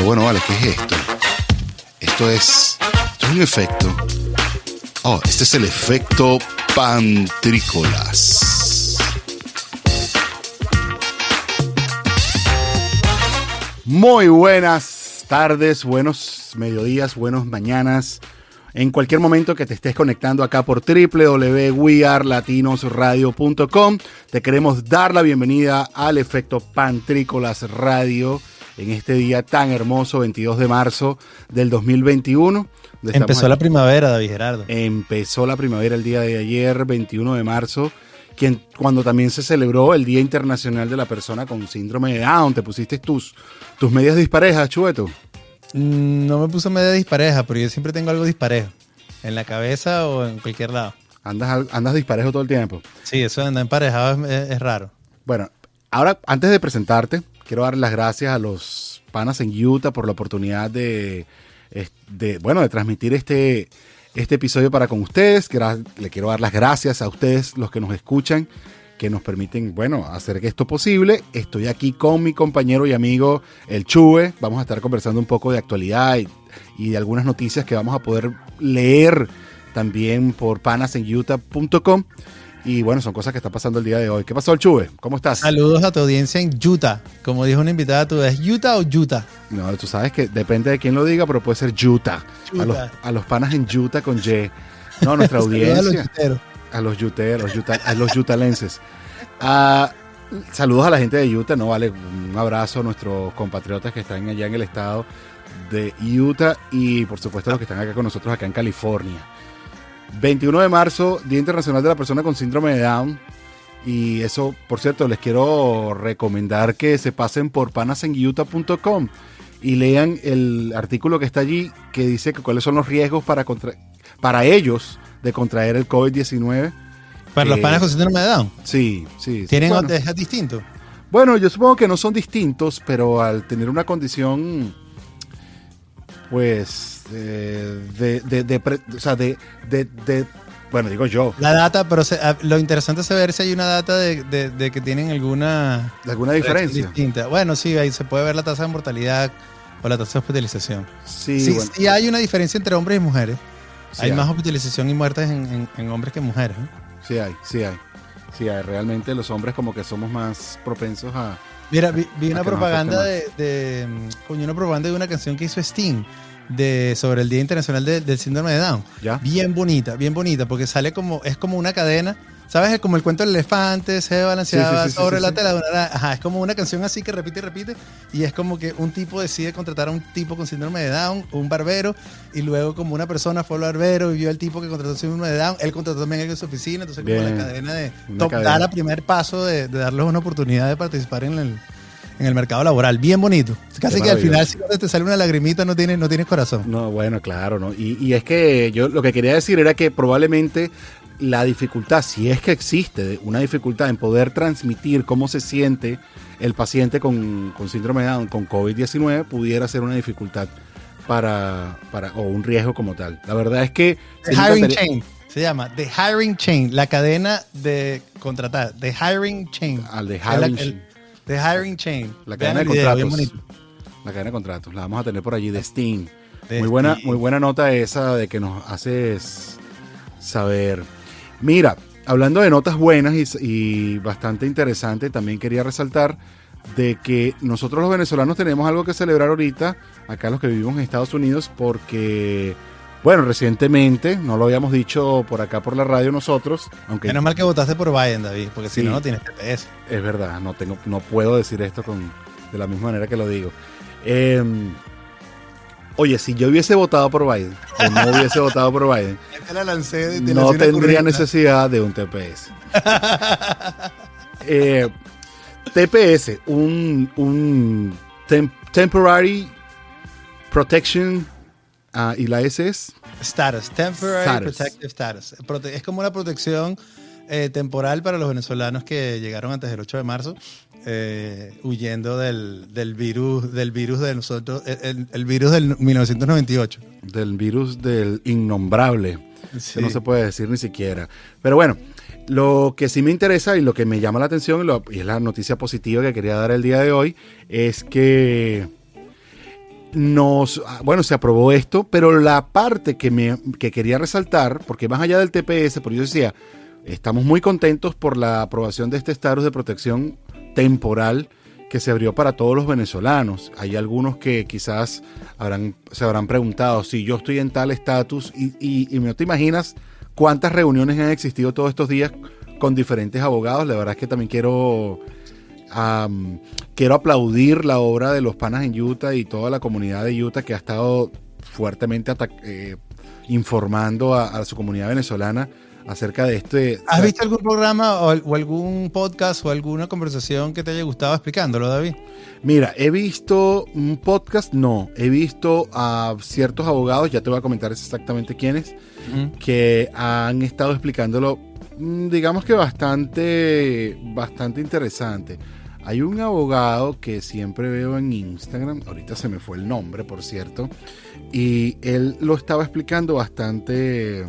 Pero bueno, vale, ¿qué es esto? Esto es, un efecto. Oh, este es el efecto pantrícolas. Muy buenas tardes, buenos mediodías, buenos mañanas. En cualquier momento que te estés conectando acá por www.wearlatinosradio.com, te queremos dar la bienvenida al efecto Pantrícolas Radio en este día tan hermoso, 22 de marzo del 2021. Empezó la primavera, David Gerardo. Empezó la primavera el día de ayer, 21 de marzo, quien, cuando también se celebró el Día Internacional de la Persona con Síndrome de Down. Te pusiste tus, tus medias disparejas, Chueto. Mm, No me puse media dispareja, pero yo siempre tengo algo disparejo. En la cabeza o en cualquier lado. Andas, andas disparejo todo el tiempo. Sí, eso de andar emparejado es, es- es raro. Bueno, ahora antes de presentarte, quiero dar las gracias a los panas en Utah por la oportunidad de, bueno, de transmitir este, este episodio para con ustedes. Le quiero dar las gracias a ustedes, los que nos escuchan, que nos permiten, bueno, hacer que esto posible. Estoy aquí con mi compañero y amigo El Chue. Vamos a estar conversando un poco de actualidad y, y de algunas noticias que vamos a poder leer también por panasenutah.com. Y bueno, son cosas que están pasando el día de hoy. ¿Qué pasó, el Chue? ¿Cómo estás? Saludos a tu audiencia en Utah. Como dijo una invitada, ¿tú es Utah o Utah? No, tú sabes que depende de quién lo diga, pero puede ser Utah. A los, a los panas en Utah con Y. No, nuestra Saludos a los audiencia. yuteros. A los yuteros, yuta- a los yutalenses. Ah, saludos a la gente de Utah, ¿no? Vale, un abrazo a nuestros compatriotas que están allá en el estado de Utah y por supuesto a los que están acá con nosotros acá en California. 21 de marzo, Día Internacional de la Persona con Síndrome de Down. Y eso, por cierto, les quiero recomendar que se pasen por panasenutah.com y lean el artículo que está allí que dice que cuáles son los riesgos para, contra- para ellos de contraer el COVID-19. Para los Eh, panes con síndrome de Down. Sí, sí. sí. ¿Tienen bueno, es distinto? bueno, yo supongo que no son distintos, pero al tener una condición, pues, eh, de, de, de o sea, de, de, de- bueno, digo yo, La data, pero se- ah, lo interesante es saber si hay una data de, que tienen alguna de alguna diferencia. distinta. Bueno, sí, ahí se puede ver la tasa de mortalidad o la tasa de hospitalización. Sí, Sí, bueno, sí hay una diferencia entre hombres y mujeres. sí hay más hospitalización y muertes en, en- en hombres que mujeres. ¿eh? Sí hay, sí hay. Sí hay. Realmente los hombres como que somos más propensos a... Mira, vi, vi A una propaganda de, de, mm, una propaganda de una canción que hizo Sting de, sobre el Día Internacional de- del Síndrome de Down. ¿Ya? Bien bonita, bien bonita, porque sale como, es como una cadena, ¿sabes? Es como el cuento del elefante, se balanceaba Sí, sí, sí, sobre la tela una Ajá, es como una canción así que repite y repite, y es como que un tipo decide contratar a un tipo con síndrome de Down, un barbero, y luego como una persona fue al barbero y vio al tipo que contrató síndrome de Down, él contrató también en su oficina, entonces como Bien. la cadena de top, cadena. da la primer paso de, de darles una oportunidad de participar en el, en el mercado laboral. Bien bonito. Casi que al final si te sale una lagrimita no tienes, no tienes corazón. No, bueno, claro, ¿no? Y, y es que yo lo que quería decir era que probablemente la dificultad, si es que existe una dificultad en poder transmitir cómo se siente el paciente con, con síndrome de Down, con COVID-19, pudiera ser una dificultad para, para, o un riesgo como tal. La verdad es que... The Hiring Chain. Se llama The Hiring Chain, la cadena de contratar. The Hiring Chain. Al la- hiring, el- The Hiring Chain. la cadena de contratos. La cadena de contratos, la vamos a tener por allí de Steam. Muy buena, muy buena nota esa de que nos haces saber. Mira, hablando de notas buenas y, y bastante interesante, también quería resaltar de que nosotros los venezolanos tenemos algo que celebrar ahorita, acá los que vivimos en Estados Unidos, porque, bueno, recientemente, no lo habíamos dicho por acá por la radio nosotros, aunque Menos mal que votaste por Biden, David, porque si no, no tienes TPS. es verdad, no, tengo, no puedo decir esto con, de la misma manera que lo digo. Eh, oye, si yo hubiese votado por Biden, o no hubiese votado por Biden, Te la lancé, no tendría necesidad de un TPS. Eh, TPS, un, un tem- Temporary Protection, ah, y la S es Status, Temporary Status. Protective Status. Prote- Es como una protección eh, temporal para los venezolanos que llegaron antes del 8 de marzo, eh, huyendo del, del virus, del virus de nosotros, el, el- virus del 1998. del virus del innombrable. Sí. que no se puede decir ni siquiera. Pero bueno, lo que sí me interesa y lo que me llama la atención, y lo- y es la noticia positiva que quería dar el día de hoy, es que nos, ah, bueno, se aprobó esto, pero la parte que, me, que quería resaltar, porque más allá del TPS, porque yo decía, estamos muy contentos por la aprobación de este estatus de protección temporal que se abrió para todos los venezolanos. Hay algunos que quizás habrán, se habrán preguntado si yo estoy en tal estatus y, y, y no te imaginas cuántas reuniones han existido todos estos días con diferentes abogados. La verdad es que también quiero Um, quiero aplaudir la obra de los panas en Utah y toda la comunidad de Utah que ha estado fuertemente eh, informando a, a, su comunidad venezolana acerca de este. ¿Has visto algún programa o, o, algún podcast o alguna conversación que te haya gustado explicándolo, David? Mira, he visto un podcast, no, he visto a ciertos abogados, ya te voy a comentar exactamente quiénes, que han estado explicándolo, mm, digamos que bastante, bastante interesante. Hay un abogado que siempre veo en Instagram, ahorita se me fue el nombre, por cierto, y él lo estaba explicando bastante,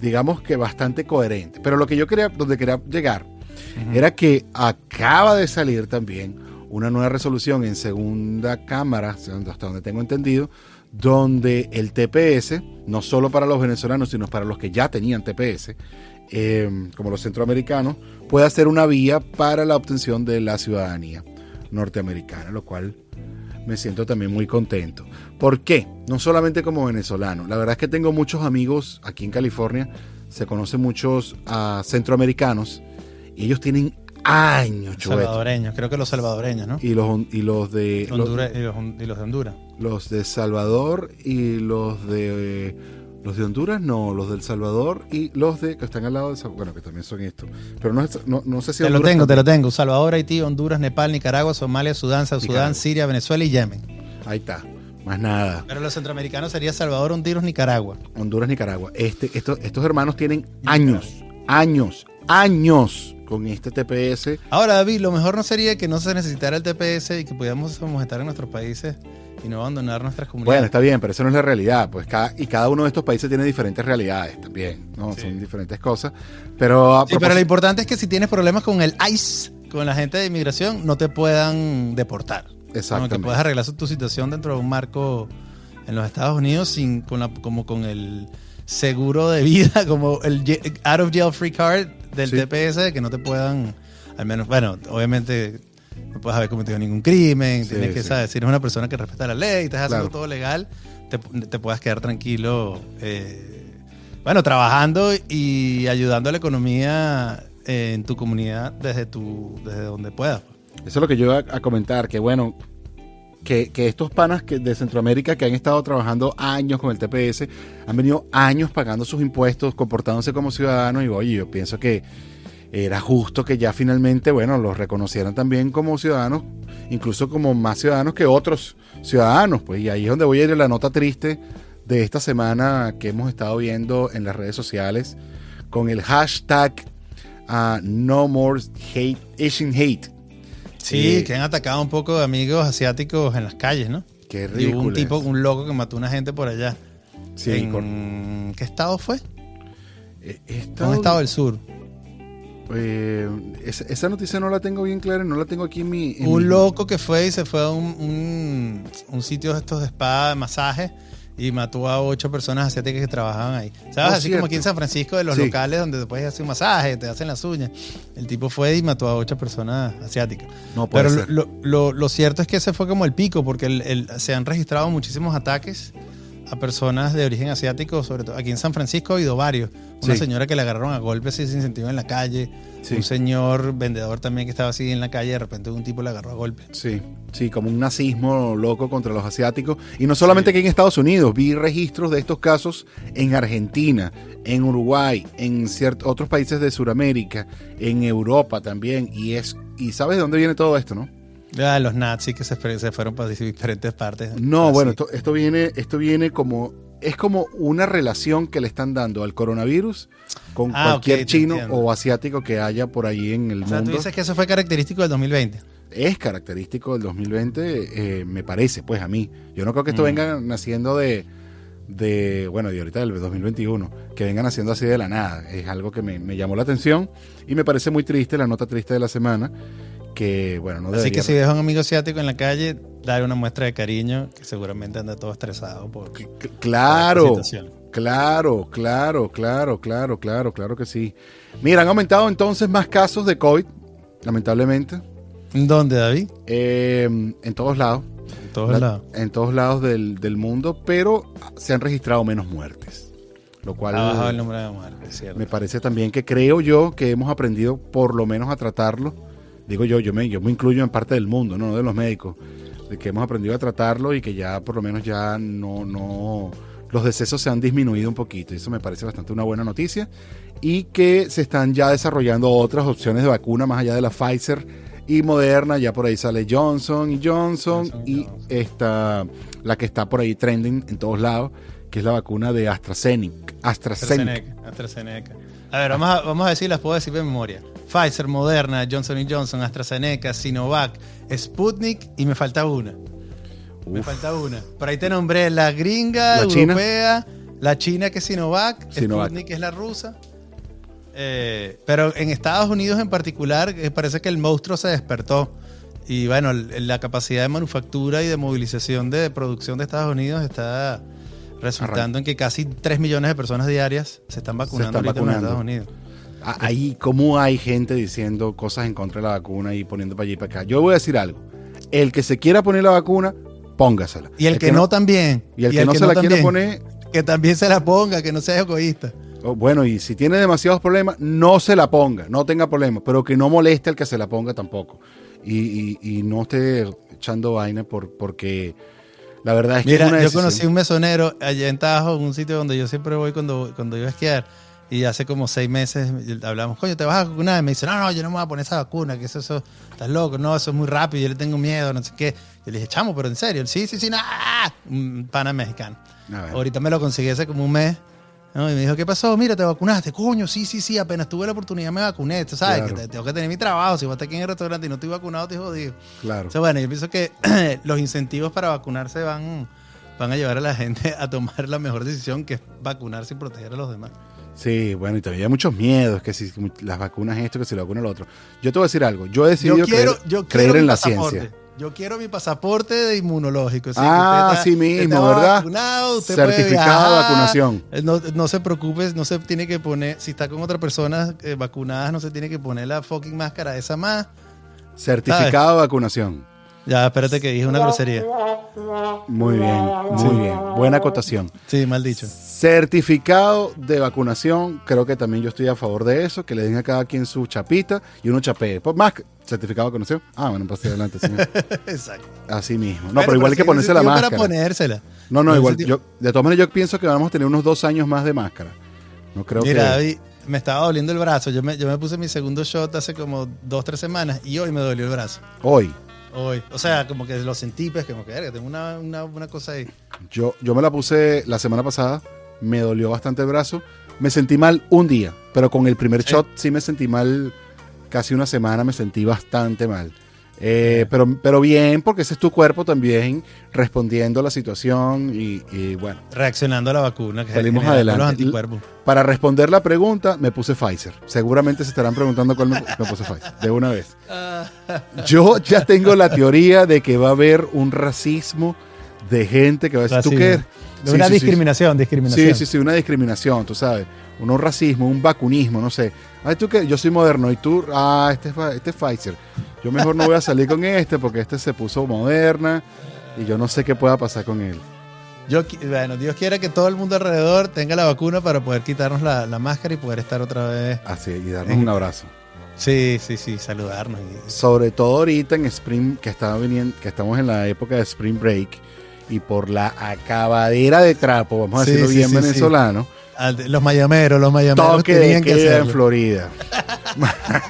digamos que bastante coherente. Pero lo que yo quería, donde quería llegar, uh -huh. era que acaba de salir también una nueva resolución en segunda cámara, hasta donde tengo entendido, donde el TPS, no solo para los venezolanos, sino para los que ya tenían TPS, eh, como los centroamericanos, puede ser una vía para la obtención de la ciudadanía norteamericana, lo cual me siento también muy contento. ¿Por qué? No solamente como venezolano. La verdad es que tengo muchos amigos aquí en California, se conocen muchos uh, centroamericanos y ellos tienen años. Salvadoreños, creo que los salvadoreños, ¿no? Y los, y los de Honduras, los, y, los, y los de Honduras. Los de Salvador y los de los de Honduras no, los del Salvador y los de que están al lado de bueno, que también son estos. Pero no, no, no sé si Te Honduras lo tengo, también. te lo tengo. Salvador, Haití, Honduras, Nepal, Nicaragua, Somalia, Sudán, Sudán, Siria, Venezuela y Yemen. Ahí está. Más nada. Pero los centroamericanos sería Salvador, Honduras, Nicaragua. Honduras, Nicaragua. Este, estos, estos hermanos tienen años, años, años con este TPS. Ahora, David, lo mejor no sería que no se necesitara el TPS y que pudiéramos estar en nuestros países y no abandonar nuestras comunidades. Bueno, está bien, pero eso no es la realidad. Pues cada, y cada uno de estos países tiene diferentes realidades también, ¿no? Sí. Son diferentes cosas. Pero, sí, pero lo importante es que si tienes problemas con el ICE, con la gente de inmigración, no te puedan deportar. Exactamente. que puedas arreglar tu situación dentro de un marco en los Estados Unidos sin, con la, como con el seguro de vida, como el out of jail free card del sí. TPS, que no te puedan, al menos, bueno, obviamente no puedes haber cometido ningún crimen, sí, tienes que, sí. ¿sabes? Si eres una persona que respeta la ley, estás haciendo claro. todo legal, te, te, puedas quedar tranquilo, eh, bueno, trabajando y ayudando a la economía eh, en tu comunidad desde, tu, desde donde puedas. Eso es lo que yo iba a comentar, que bueno, que, estos panas que de Centroamérica que han estado trabajando años con el TPS, han venido años pagando sus impuestos, comportándose como ciudadanos y oye, yo pienso que era justo que ya finalmente, bueno, los reconocieran también como ciudadanos, incluso como más ciudadanos que otros ciudadanos, pues y ahí es donde voy a ir a la nota triste de esta semana que hemos estado viendo en las redes sociales con el hashtag uh, No More Hate, Hate. Sí, que han atacado un poco de amigos asiáticos en las calles, ¿no? Qué ridículo. un tipo, un loco que mató a una gente por allá. Sí, en, con... ¿Qué estado fue? Eh, estado... Un estado del sur. Eh, esa, esa, noticia no la tengo bien clara, no la tengo aquí en mi. En un mi... loco que fue y se fue a un, un, un sitio de estos de spa, de masaje, y mató a ocho personas asiáticas que trabajaban ahí. ¿Sabes? Oh, Así cierto. como aquí en San Francisco, de los sí. locales donde te puedes hacer un masaje, te hacen las uñas. El tipo fue y mató a ocho personas asiáticas. No puede Pero ser. Lo, lo, lo, cierto es que ese fue como el pico, porque el, el, se han registrado muchísimos ataques a personas de origen asiático, sobre todo aquí en San Francisco ha habido varios. Una sí. señora que le agarraron a golpes sin sentido en la calle, sí. un señor vendedor también que estaba así en la calle, de repente un tipo le agarró a golpes. Sí, sí, como un nazismo loco contra los asiáticos. Y no solamente sí. aquí en Estados Unidos, vi registros de estos casos en Argentina, en Uruguay, en ciertos otros países de Sudamérica, en Europa también. Y es y sabes de dónde viene todo esto, ¿no? Ah, los nazis que se, se fueron para diferentes partes. No, así. bueno, esto, esto, viene, esto viene como. Es como una relación que le están dando al coronavirus con ah, cualquier okay, chino o asiático que haya por ahí en el o sea, mundo. Tú dices que eso fue característico del 2020. Es característico del 2020, eh, me parece, pues a mí. Yo no creo que esto mm. venga naciendo de, de, bueno, de ahorita del 2021, que vengan haciendo así de la nada. Es algo que me, me llamó la atención y me parece muy triste, la nota triste de la semana que, bueno, no Así que si ves a un amigo asiático en la calle, dale una muestra de cariño, que seguramente anda todo estresado por, C- Claro, claro, claro, claro, claro, claro, claro que sí. Mira, han aumentado entonces más casos de COVID, lamentablemente, ¿Dónde, David? eh, en todos lados. En todos La- lados. En todos lados del, del mundo, pero se han registrado menos muertes. Lo cual Ha bajado el número de muertes, ¿cierto? me parece también que creo yo que hemos aprendido por lo menos a tratarlo. Digo yo, yo me, yo me incluyo en parte del mundo, no de los médicos, de que hemos aprendido a tratarlo y que ya por lo menos ya no, no, los decesos se han disminuido un poquito. Y eso me parece bastante una buena noticia. Y que se están ya desarrollando otras opciones de vacuna más allá de la Pfizer y Moderna. Ya por ahí sale Johnson y Johnson, Johnson y y Johnson. esta, la que está por ahí trending en todos lados, que es la vacuna de AstraZeneca. AstraZeneca. AstraZeneca. AstraZeneca. A ver, vamos a, vamos a decir, las puedo decir de memoria. Pfizer, Moderna, Johnson Johnson, AstraZeneca, Sinovac, Sputnik y me falta una. Me falta una. Por ahí te nombré la gringa, ¿La China? europea, la china que es Sinovac, Sinovac. Sputnik es la rusa. Eh, pero en Estados Unidos en particular eh, parece que el monstruo se despertó. Y bueno, la capacidad de manufactura y de movilización de producción de Estados Unidos está resultando en que casi 3 millones de personas diarias se están vacunando están en. Estados Unidos. Ahí, ¿cómo hay gente diciendo cosas en contra de la vacuna y poniendo para allá y para acá? Yo voy a decir algo. El que se quiera poner la vacuna, póngasela. Y el, que, no, también. Y el que no se la quiere también. poner, Que también se la ponga, que no sea egoísta. oh, bueno, y si tiene demasiados problemas, no se la ponga, no tenga problemas, pero que no moleste al que se la ponga tampoco. Y, y- y no esté echando vaina por, porque la verdad es que Mira, una yo decisión. conocí un mesonero allá en Tajo, en un sitio donde yo siempre voy cuando, cuando iba a esquiar. Y hace como seis meses hablamos, coño, ¿te vas a vacunar? Y me dice, no, no, yo no me voy a poner esa vacuna, que eso, eso, estás loco, no, eso es muy rápido, yo le tengo miedo, no sé qué. Yo le dije, chamo, pero en serio, sí, sí, sí, no, un pana mexicano. Ahorita me lo conseguí hace como un mes. ¿no? Y me dijo, ¿qué pasó? Mira, te vacunaste. Coño, sí, sí, sí, apenas tuve la oportunidad me vacuné. Tú sabes Claro. que te- tengo que tener mi trabajo. Si vas aquí en el restaurante y no estoy vacunado, te jodido. Claro. O sea, bueno, yo pienso que los incentivos para vacunarse van, van a llevar a la gente a tomar la mejor decisión, que es vacunarse y proteger a los demás. Sí, bueno, y todavía hay muchos miedos, que si las vacunas esto, que si la vacuna lo otro. Yo te voy a decir algo. Yo he decidido Yo quiero, creer, yo en la pasaporte. ciencia. Yo quiero mi pasaporte de inmunológico. sí, Ah, usted está- sí mismo, ¿verdad? vacunado, usted Certificado de vacunación. Eh, No, no se preocupe, no se tiene que poner, si está con otras personas eh, vacunadas, no se tiene que poner la fucking máscara esa más. Certificado de vacunación. Ya, espérate que dije una grosería. Muy bien, muy bien. Buena acotación. Sí, mal dicho. Certificado de vacunación, creo que también yo estoy a favor de eso, que le den a cada quien su chapita y uno chapee. Pues más, certificado de vacunación. Ah, bueno, pasé adelante. sí. Exacto. Así mismo. No, Bueno, pero igual hay que ponerse la máscara. Para ponérsela. No, no, igual. Yo, de todas maneras, yo pienso que vamos a tener unos dos años más de máscara. No creo Mira, que. David, me estaba doliendo el brazo. Yo me, yo me puse mi segundo shot hace como dos, tres semanas y hoy me dolió el brazo. Hoy, Hoy. O sea, como que lo sentí, pues, como que verga, tengo una, una, una cosa ahí. yo, yo me la puse la semana pasada. Me dolió bastante el brazo. Me sentí mal un día, pero con el primer shot sí me sentí mal. Casi una semana me sentí bastante mal. Eh, pero, pero bien, porque ese es tu cuerpo también respondiendo a la situación y, y bueno. Reaccionando a la vacuna. Que Salimos genera adelante. Los anticuerpos. Para responder la pregunta, me puse Pfizer. Seguramente se estarán preguntando cuál me, me puse Pfizer. De una vez. Yo ya tengo la teoría de que va a haber un racismo de gente que va a decir, ¿tú qué? De Sí, una sí, sí. discriminación, discriminación. Sí, sí, sí, una discriminación, tú sabes. Un racismo, un vacunismo, no sé. Ay, tú qué, yo soy moderno y tú, ah, este este es Pfizer. Yo mejor no voy a salir con este porque este se puso moderna y yo no sé qué pueda pasar con él. Yo, bueno, Dios quiera que todo el mundo alrededor tenga la vacuna para poder quitarnos la, la máscara y poder estar otra vez. Así, y darnos un abrazo. Sí, sí, sí, saludarnos. Sobre todo ahorita en Spring, que, viniendo, que estamos en la época de Spring Break y por la acabadera de trapo, vamos a Sí, decirlo sí, bien sí. venezolano, al- los mayameros, los mayameros toque de tenían que queda en hacerlo. Florida.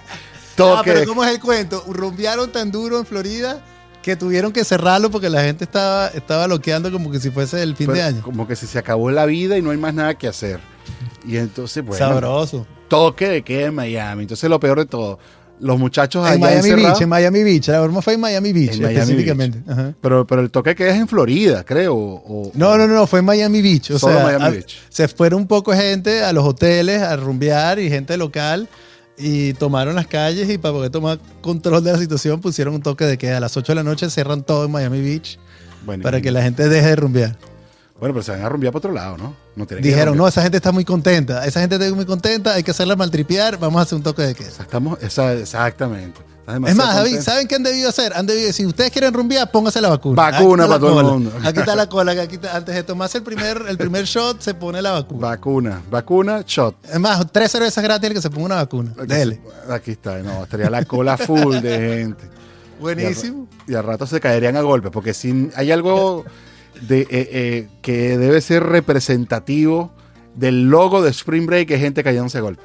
Ah, pero de- ¿cómo es el cuento? Rumbearon tan duro en Florida que tuvieron que cerrarlo porque la gente estaba, estaba loqueando como que si fuese el fin de año. Como que si se acabó la vida y no hay más nada que hacer. Y entonces, bueno, Sabroso. toque de queda en Miami. Entonces, lo peor de todo, los muchachos En allá Miami encerrados, Beach, en Miami Beach. La broma fue en Miami Beach, En Miami específicamente. Pero, pero el toque queda es en Florida, creo. o- No, no, no, fue en Miami Beach. O Solo sea, Miami a- Beach. se fueron un poco gente a los hoteles a rumbear y gente local y tomaron las calles y para poder tomar control de la situación pusieron un toque de que a las 8 de la noche cierran todo en Miami Beach Bueno, para que la gente deje de rumbear. Bueno, pero se van a rumbear para otro lado, ¿no? no tienen Dijeron, no, esa gente está muy contenta, esa gente está muy contenta, hay que hacerla maltripear, vamos a hacer un toque de O queda. sea, estamos, esa- exactamente. Es más, David. ¿saben qué han debido hacer? Han debido, si ustedes quieren rumbear, póngase la vacuna. Vacuna para todo el mundo. Aquí está la cola, que aquí está- antes de tomarse el primer, el primer shot, se pone la vacuna. Vacuna, vacuna, shot. Es más, tres cervezas gratis el que se ponga una vacuna. Aquí, Dele. aquí está, no, estaría la cola full de gente. Buenísimo. Y al rato se caerían a golpes, porque si hay algo de, eh, eh, que debe ser representativo del logo de Spring Break, es gente cayéndose a.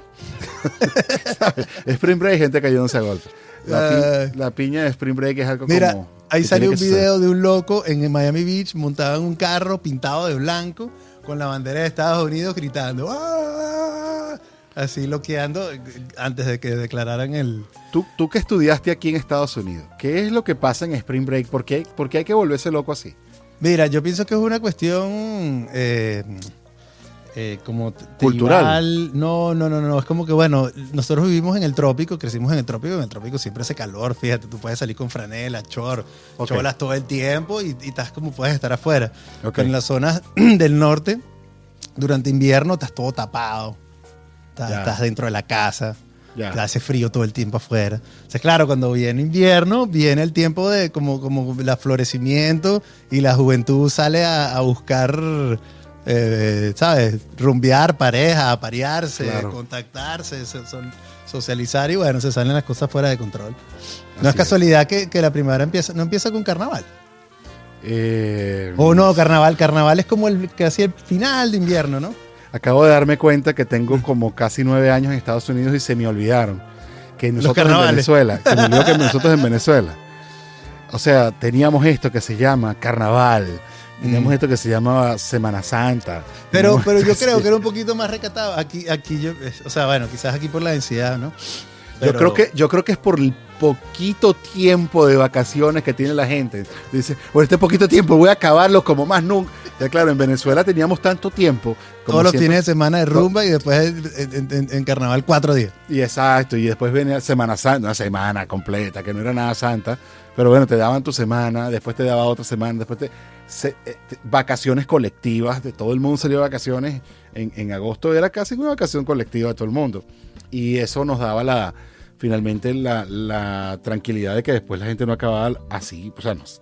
¿Sabes? Spring Break, gente cayéndose a golpes. La, pi- la piña de Spring Break es algo Mira, como... ahí salió un ser. video de un loco en Miami Beach montado en un carro pintado de blanco con la bandera de Estados Unidos gritando "¡Ah!", así loqueando eh, antes de que declararan el Tú, tú que estudiaste aquí en Estados Unidos, ¿qué es lo que pasa en Spring Break? ¿Por qué, por qué hay que volverse loco así? Mira, yo pienso que es una cuestión eh, eh, como Cultural. No, no, no, no. Es como que, bueno, nosotros vivimos en el trópico, crecimos en el trópico. En el trópico siempre hace calor, fíjate. Tú puedes salir con franela, chor, cholas todo el tiempo y, y estás como puedes estar afuera. Ok. Pero en las zonas del norte, durante invierno, estás todo tapado. Estás dentro de la casa. Ya. Hace frío todo el tiempo afuera. O sea, claro, cuando viene invierno, viene el tiempo de como, como el florecimiento y la juventud sale a, a buscar, eh, ¿sabes? Rumbear, pareja, aparearse, Claro. contactarse, so- socializar y bueno, se salen las cosas fuera de control. No es es. casualidad que, que la primavera empieza, no empieza con carnaval. Eh, O no, carnaval, carnaval es como el casi el final de invierno, ¿no? Acabo de darme cuenta que tengo como casi nueve años en Estados Unidos y se me olvidaron que nosotros en. Venezuela, se me olvidó que nosotros en Venezuela, o sea, teníamos esto que se llama carnaval, teníamos Mm. esto que se llama Semana Santa. Pero, pero yo creo que era un poquito más recatado. Aquí, aquí yo, o sea, bueno, quizás aquí por la densidad, ¿no? Yo Pero- creo que yo creo que es por el poquito tiempo de vacaciones que tiene la gente. Dice, por este poquito tiempo voy a acabarlo como más nunca. Ya claro, en Venezuela teníamos tanto tiempo. como todos los fines de semana de rumba y después en, en- en- en carnaval cuatro días. Y exacto, y después venía Semana Santa, una semana completa, que no era nada santa, pero bueno, te daban tu semana, después te daba otra semana, después te, se- eh, te- vacaciones colectivas, de todo el mundo salió de vacaciones, en, en agosto era casi una vacación colectiva de todo el mundo, y eso nos daba la, finalmente la, la tranquilidad de que después la gente no acababa así, o sea, nos-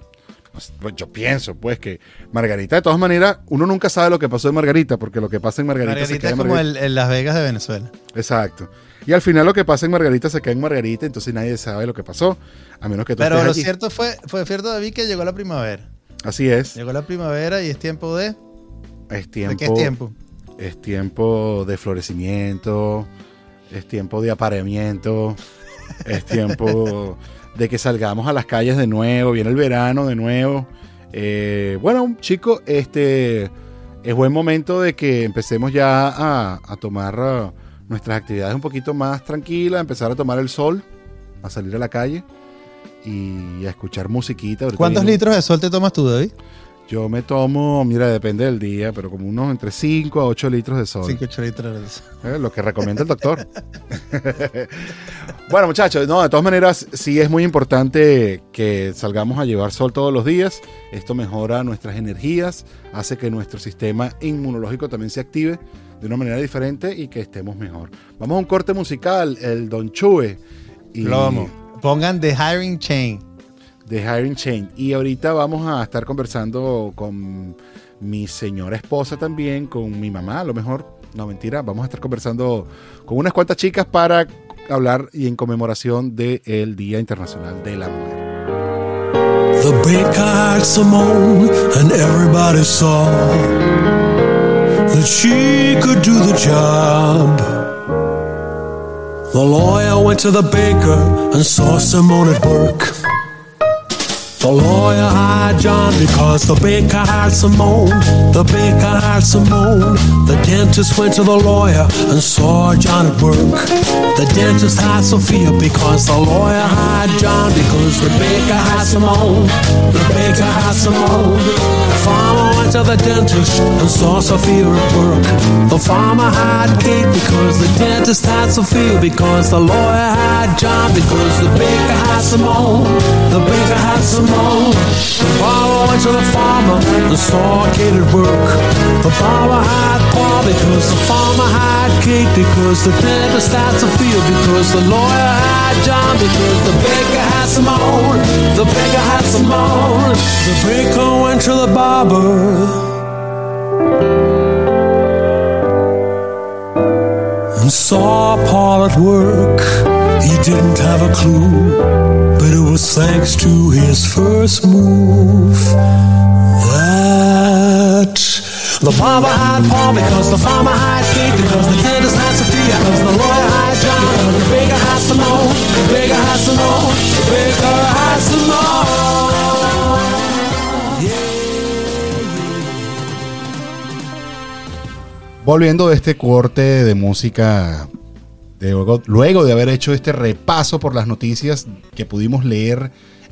pues yo pienso pues que Margarita, de todas maneras, uno nunca sabe lo que pasó en Margarita, porque lo que pasa en Margarita, se Margarita queda es en como Margarita. el, Las Vegas de Venezuela. Exacto. Y al final lo que pasa en Margarita se queda en Margarita, entonces nadie sabe lo que pasó, a menos que tú Pero estés lo allí. cierto fue, fue cierto, David, que llegó la primavera. Así es. Llegó la primavera y es tiempo de... Es tiempo, ¿De qué es tiempo? Es tiempo de florecimiento, es tiempo de apareamiento, es tiempo de que salgamos a las calles de nuevo, viene el verano de nuevo. Eh, bueno, chicos, este es buen momento de que empecemos ya a, a tomar ah, nuestras actividades un poquito más tranquilas, empezar a tomar el sol, a salir a la calle y a escuchar musiquita. ¿Cuántos viene- litros de sol te tomas tú, David? Yo me tomo, mira, depende del día, pero como unos entre 5 a 8 litros de sol. 5 8 litros. Eh, Lo que recomienda el doctor. bueno, muchachos, no, de todas maneras, sí es muy importante que salgamos a llevar sol todos los días. Esto mejora nuestras energías, hace que nuestro sistema inmunológico también se active de una manera diferente y que estemos mejor. Vamos a un corte musical, el Don Chue. Y Plomo. Pongan The Hiring Chain. De Hiring Chain. Y ahorita vamos a estar conversando con mi señora esposa también, con mi mamá, a lo mejor. No, mentira, vamos a estar conversando con unas cuantas chicas para hablar y en conmemoración del Día Internacional de la Mujer. The baker had Simone, and everybody saw that she could do the job. The lawyer went to the baker and saw Simone at work. The lawyer hired John because the baker hired Simone. The baker hired Simone. The dentist went to the lawyer and saw John at work. The dentist hired Sophia because the lawyer hired John because the baker hired Simone. The baker hired Simone. The farmer went to the dentist and saw Sophia at work. The farmer had Kate because the dentist had Sophia because the lawyer hired John because the baker had Simone. The baker had Simone. The barber went to the farmer and saw Kate at work. The barber had Paul because the farmer had Kate because the dentist had Sophia because the lawyer had John because the baker had Simone. The baker had Simone. The baker went to the barber. and saw Paul at work. He didn't have a clue, but it was thanks to his first move that the barber had Paul because the farmer had Kate because the dentist had Sophia because the lawyer had John because the baker had Simone, the baker had Simone, the baker had Simone. Volviendo de este corte de música, luego, luego de haber hecho este repaso por las noticias que pudimos leer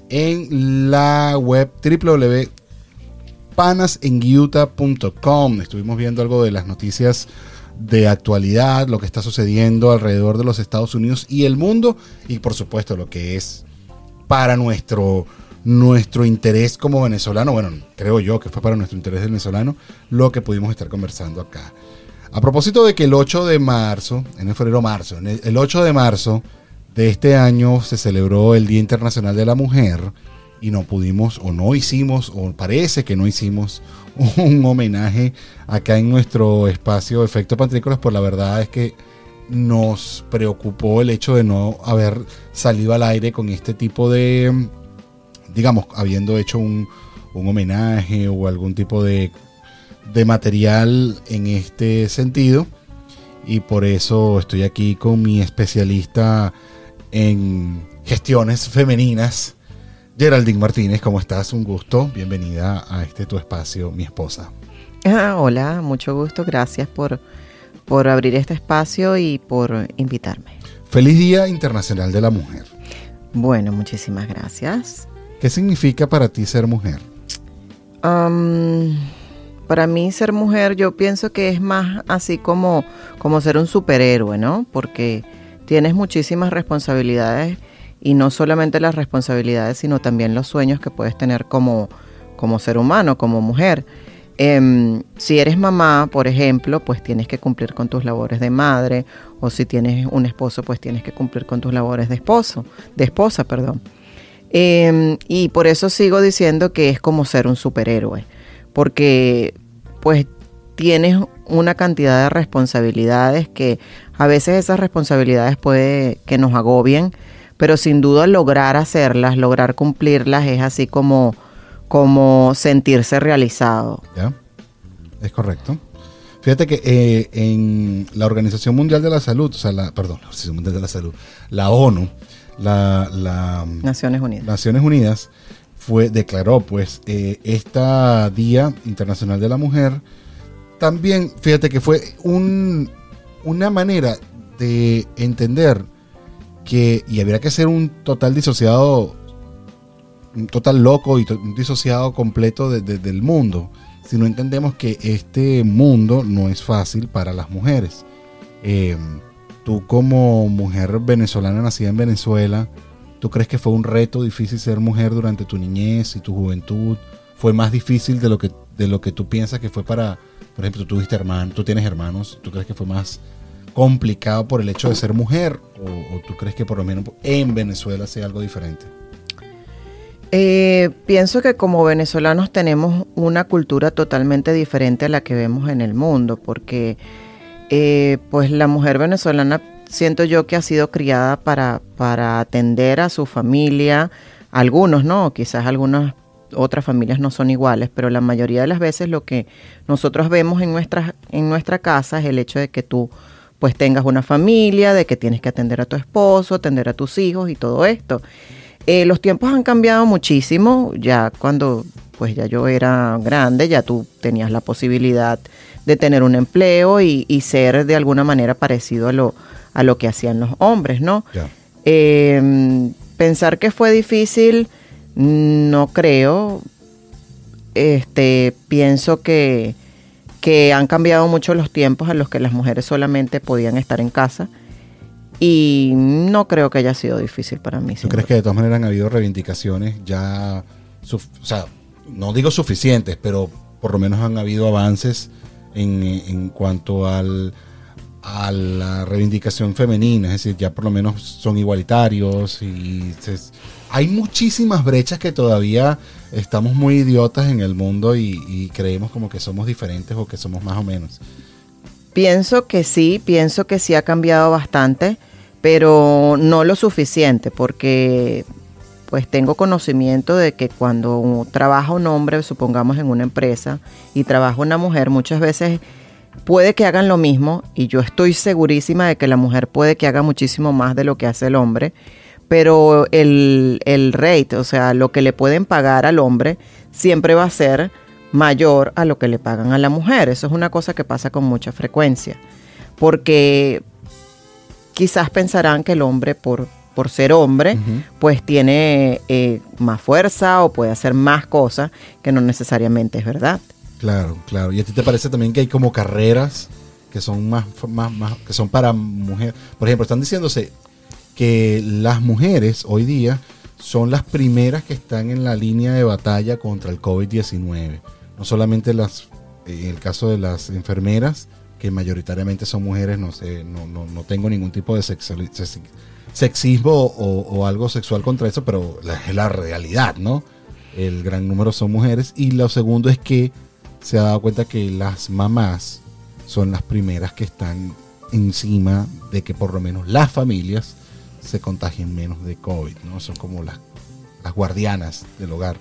en la web www.panasenguta.com. Estuvimos viendo algo de las noticias de actualidad, lo que está sucediendo alrededor de los Estados Unidos y el mundo, y por supuesto lo que es para nuestro, nuestro interés como venezolano, bueno, creo yo que fue para nuestro interés venezolano, lo que pudimos estar conversando acá. A propósito de que el 8 de marzo, en el febrero marzo, en el, el 8 de marzo de este año se celebró el Día Internacional de la Mujer y no pudimos o no hicimos o parece que no hicimos un homenaje acá en nuestro espacio Efecto Pantrícolas, por la verdad es que nos preocupó el hecho de no haber salido al aire con este tipo de, digamos, habiendo hecho un, un homenaje o algún tipo de, de material en este sentido. Y por eso estoy aquí con mi especialista en gestiones femeninas, Geraldine Martínez. ¿Cómo estás? Un gusto. Bienvenida a este tu espacio, mi esposa. Ah, hola, mucho gusto. Gracias por, por abrir este espacio y por invitarme. Feliz Día Internacional de la Mujer. Bueno, muchísimas gracias. ¿Qué significa para ti ser mujer? Um, para mí ser mujer yo pienso que es más así como, como ser un superhéroe, ¿no? Porque tienes muchísimas responsabilidades y no solamente las responsabilidades, sino también los sueños que puedes tener como, como ser humano, como mujer. Em, si eres mamá, por ejemplo, pues tienes que cumplir con tus labores de madre, o si tienes un esposo, pues tienes que cumplir con tus labores de esposo, de esposa, perdón. Em, y por eso sigo diciendo que es como ser un superhéroe, porque pues tienes una cantidad de responsabilidades que a veces esas responsabilidades puede que nos agobien, pero sin duda lograr hacerlas, lograr cumplirlas es así como, como sentirse realizado. ¿Ya? Es correcto. Fíjate que eh, en la Organización Mundial de la Salud, o sea, la, perdón, la Organización Mundial de la Salud, la ONU, la, la Naciones Unidas. Naciones Unidas fue, declaró pues eh, esta Día Internacional de la Mujer. También, fíjate que fue un, una manera de entender que, y habría que ser un total disociado, un total loco y un disociado completo de- de- del mundo, si no entendemos que este mundo no es fácil para las mujeres. Eh, tú como mujer venezolana nacida en Venezuela, ¿tú crees que fue un reto difícil ser mujer durante tu niñez y tu juventud? ¿Fue más difícil de lo que, de lo que tú piensas que fue para, por ejemplo, tú tuviste hermanos, tú tienes hermanos, ¿tú crees que fue más complicado por el hecho de ser mujer? ¿O, o tú crees que por lo menos en Venezuela sea algo diferente? Eh, pienso que como venezolanos tenemos una cultura totalmente diferente a la que vemos en el mundo, porque eh, pues la mujer venezolana siento yo que ha sido criada para, para atender a su familia, algunos no, quizás algunas otras familias no son iguales, pero la mayoría de las veces lo que nosotros vemos en nuestra, en nuestra casa es el hecho de que tú pues tengas una familia, de que tienes que atender a tu esposo, atender a tus hijos y todo esto. Eh, los tiempos han cambiado muchísimo, ya cuando pues ya yo era grande, ya tú tenías la posibilidad de tener un empleo y, y ser de alguna manera parecido a lo, a lo que hacían los hombres, ¿no? Ya. Eh, pensar que fue difícil, no creo. este, pienso que, que han cambiado mucho los tiempos en los que las mujeres solamente podían estar en casa y no creo que haya sido difícil para mí. ¿Tú crees que de todas maneras han habido reivindicaciones ya, o sea, no digo suficientes, pero por lo menos han habido avances en, en cuanto al, a la reivindicación femenina? Es decir, ya por lo menos son igualitarios y hay muchísimas brechas que todavía estamos muy idiotas en el mundo y, y creemos como que somos diferentes o que somos más o menos. Pienso que sí, pienso que sí ha cambiado bastante, pero no lo suficiente, porque pues tengo conocimiento de que cuando trabaja un hombre, supongamos en una empresa, y trabaja una mujer, muchas veces puede que hagan lo mismo, y yo estoy segurísima de que la mujer puede que haga muchísimo más de lo que hace el hombre, pero el, el rate, o sea, lo que le pueden pagar al hombre, siempre va a ser mayor a lo que le pagan a la mujer. Eso es una cosa que pasa con mucha frecuencia. Porque quizás pensarán que el hombre, por, por ser hombre, pues tiene eh, más fuerza o puede hacer más cosas que no necesariamente es verdad. Claro, claro. ¿Y a ti te parece también que hay como carreras que son más, más, más que son para mujeres? Por ejemplo, están diciéndose que las mujeres hoy día son las primeras que están en la línea de batalla contra el COVID-19. No solamente las, en el caso de las enfermeras, que mayoritariamente son mujeres, no sé, no, no, no tengo ningún tipo de sexismo o, algo sexual contra eso, pero es la realidad, ¿no? El gran número son mujeres. Y lo segundo es que se ha dado cuenta que las mamás son las primeras que están encima de que por lo menos las familias se contagien menos de COVID, ¿no? Son como las, las guardianas del hogar.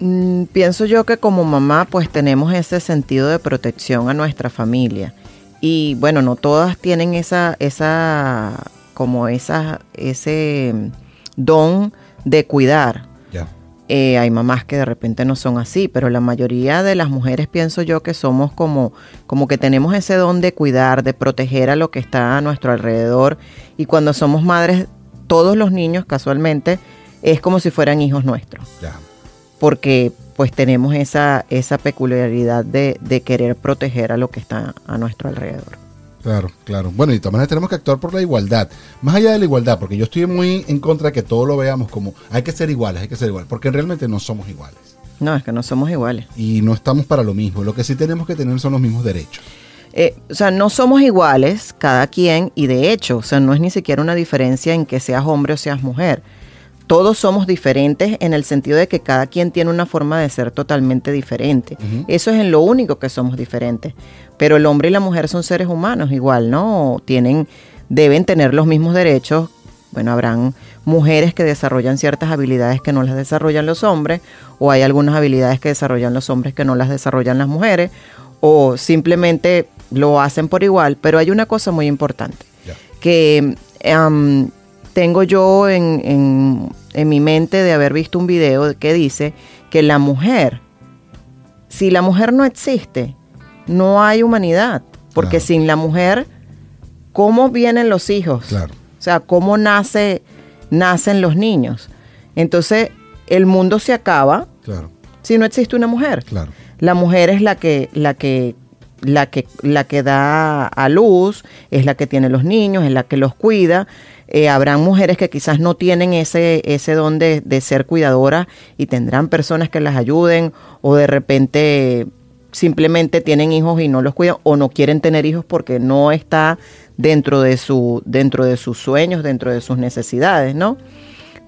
Mm, pienso yo que como mamá pues tenemos ese sentido de protección a nuestra familia y bueno no todas tienen esa esa como esa ese mm, don de cuidar. Eh, hay mamás que de repente no son así, pero la mayoría de las mujeres pienso yo que somos como, como que tenemos ese don de cuidar, de proteger a lo que está a nuestro alrededor. Y cuando somos madres, todos los niños casualmente es como si fueran hijos nuestros, Ya. porque pues tenemos esa, esa peculiaridad de, de querer proteger a lo que está a nuestro alrededor. Claro, claro. Bueno, y de todas maneras tenemos que actuar por la igualdad. Más allá de la igualdad, porque yo estoy muy en contra de que todo lo veamos como hay que ser iguales, hay que ser iguales, porque realmente no somos iguales. No, es que no somos iguales. Y no estamos para lo mismo. Lo que sí tenemos que tener son los mismos derechos. Eh, o sea, no somos iguales cada quien y de hecho, o sea, no es ni siquiera una diferencia en que seas hombre o seas mujer. Todos somos diferentes en el sentido de que cada quien tiene una forma de ser totalmente diferente. Eso es en lo único que somos diferentes. Pero el hombre y la mujer son seres humanos igual, ¿no? Tienen, deben tener los mismos derechos. Bueno, habrán mujeres que desarrollan ciertas habilidades que no las desarrollan los hombres, o hay algunas habilidades que desarrollan los hombres que no las desarrollan las mujeres, o simplemente lo hacen por igual. Pero hay una cosa muy importante que am, tengo yo en, en- en mi mente de haber visto un video que dice que la mujer, si la mujer no existe, no hay humanidad, porque Claro. sin la mujer, ¿cómo vienen los hijos? Claro. O sea, ¿cómo nace, nacen los niños? Entonces, el mundo se acaba Claro, si no existe una mujer. claro. La mujer es la que, la que, la que, la que da a luz, es la que tiene los niños, es la que los cuida. Eh, habrán mujeres que quizás no tienen ese, ese don de, de ser cuidadoras y tendrán personas que las ayuden o de repente simplemente tienen hijos y no los cuidan o no quieren tener hijos porque no está dentro de su dentro de sus sueños, dentro de sus necesidades, ¿no?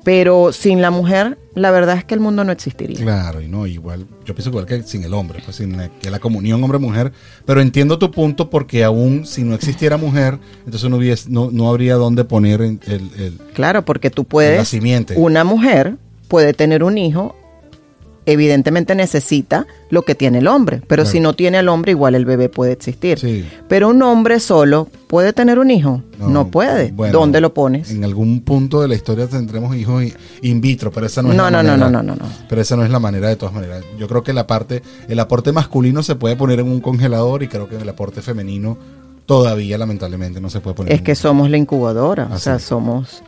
Pero sin la mujer, la verdad es que el mundo no existiría. Claro, y no, igual, yo pienso igual que sin el hombre, pues sin la, que la comunión hombre-mujer, pero entiendo tu punto porque aún si no existiera mujer, entonces no, hubiese, no, no habría dónde poner el, el- Claro, porque tú la puedes, simiente. una mujer puede tener un hijo, evidentemente necesita lo que tiene el hombre, pero Claro. si no tiene al hombre, igual el bebé puede existir. Sí. Pero un hombre solo puede tener un hijo, no, puede. bueno, ¿Dónde lo pones? En algún punto de la historia tendremos hijos in vitro, pero esa no es No, la no, no, manera. no, no, no, no. Pero esa no es la manera de todas maneras. Yo creo que la parte, el aporte masculino se puede poner en un congelador y creo que el aporte femenino todavía lamentablemente no se puede poner. Es que somos la incubadora, o sea, es. somos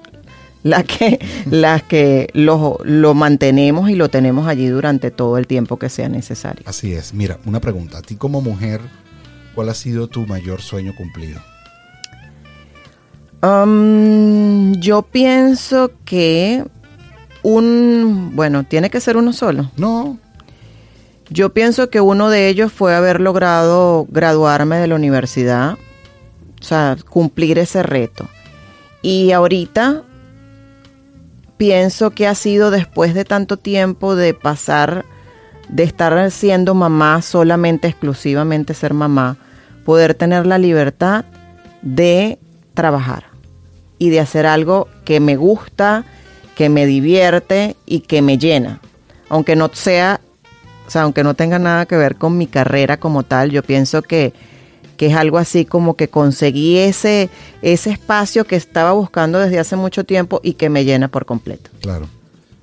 las que, las que lo, lo mantenemos y lo tenemos allí durante todo el tiempo que sea necesario. Así es. Mira, una pregunta. A ti como mujer, ¿cuál ha sido tu mayor sueño cumplido? Um, yo pienso que un, bueno, tiene que ser uno solo. No. Yo pienso que uno de ellos fue haber logrado graduarme de la universidad, o sea, cumplir ese reto. Y ahorita pienso que ha sido después de tanto tiempo de pasar, de estar siendo mamá, solamente, exclusivamente ser mamá, poder tener la libertad de trabajar y de hacer algo que me gusta, que me divierte y que me llena. Aunque no sea, o sea, aunque no tenga nada que ver con mi carrera como tal, yo pienso que, que es algo así como que conseguí ese, ese espacio que estaba buscando desde hace mucho tiempo y que me llena por completo. Claro.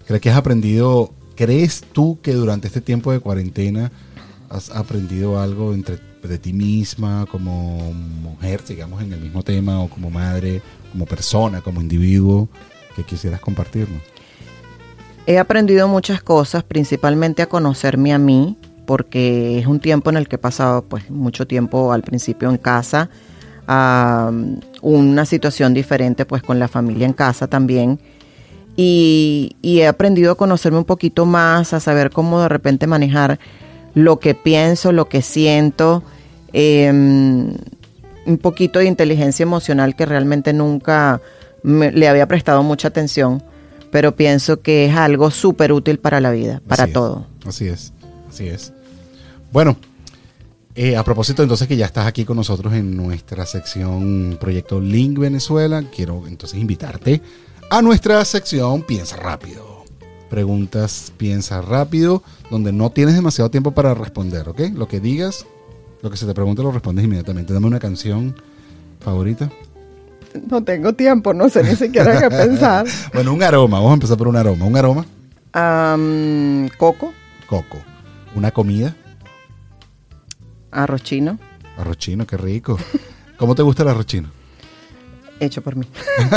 ¿Crees que has aprendido, crees tú que durante este tiempo de cuarentena has aprendido algo entre de ti misma como mujer, digamos, en el mismo tema, o como madre, como persona, como individuo, que quisieras compartirnos? He aprendido muchas cosas, principalmente a conocerme a mí, porque es un tiempo en el que he pasado pues mucho tiempo al principio en casa, a una situación diferente pues con la familia en casa también. Y, y he aprendido a conocerme un poquito más, a saber cómo de repente manejar lo que pienso, lo que siento, eh, un poquito de inteligencia emocional que realmente nunca me- le había prestado mucha atención, pero pienso que es algo súper útil para la vida, para Así es, todo. Así es, así es. Bueno, eh, a propósito entonces que ya estás aquí con nosotros en nuestra sección Proyecto Link Venezuela, quiero entonces invitarte a nuestra sección Piensa Rápido. Preguntas Piensa Rápido, donde no tienes demasiado tiempo para responder, ¿ok? Lo que digas, lo que se te pregunte lo respondes inmediatamente. Dame una canción favorita. No tengo tiempo, no sé ni siquiera qué pensar. Bueno, un aroma, vamos a empezar por un aroma. Un aroma, Am, coco, coco. Una comida, arroz chino, arroz chino, qué rico. ¿Cómo te gusta el arroz chino? hecho por mí.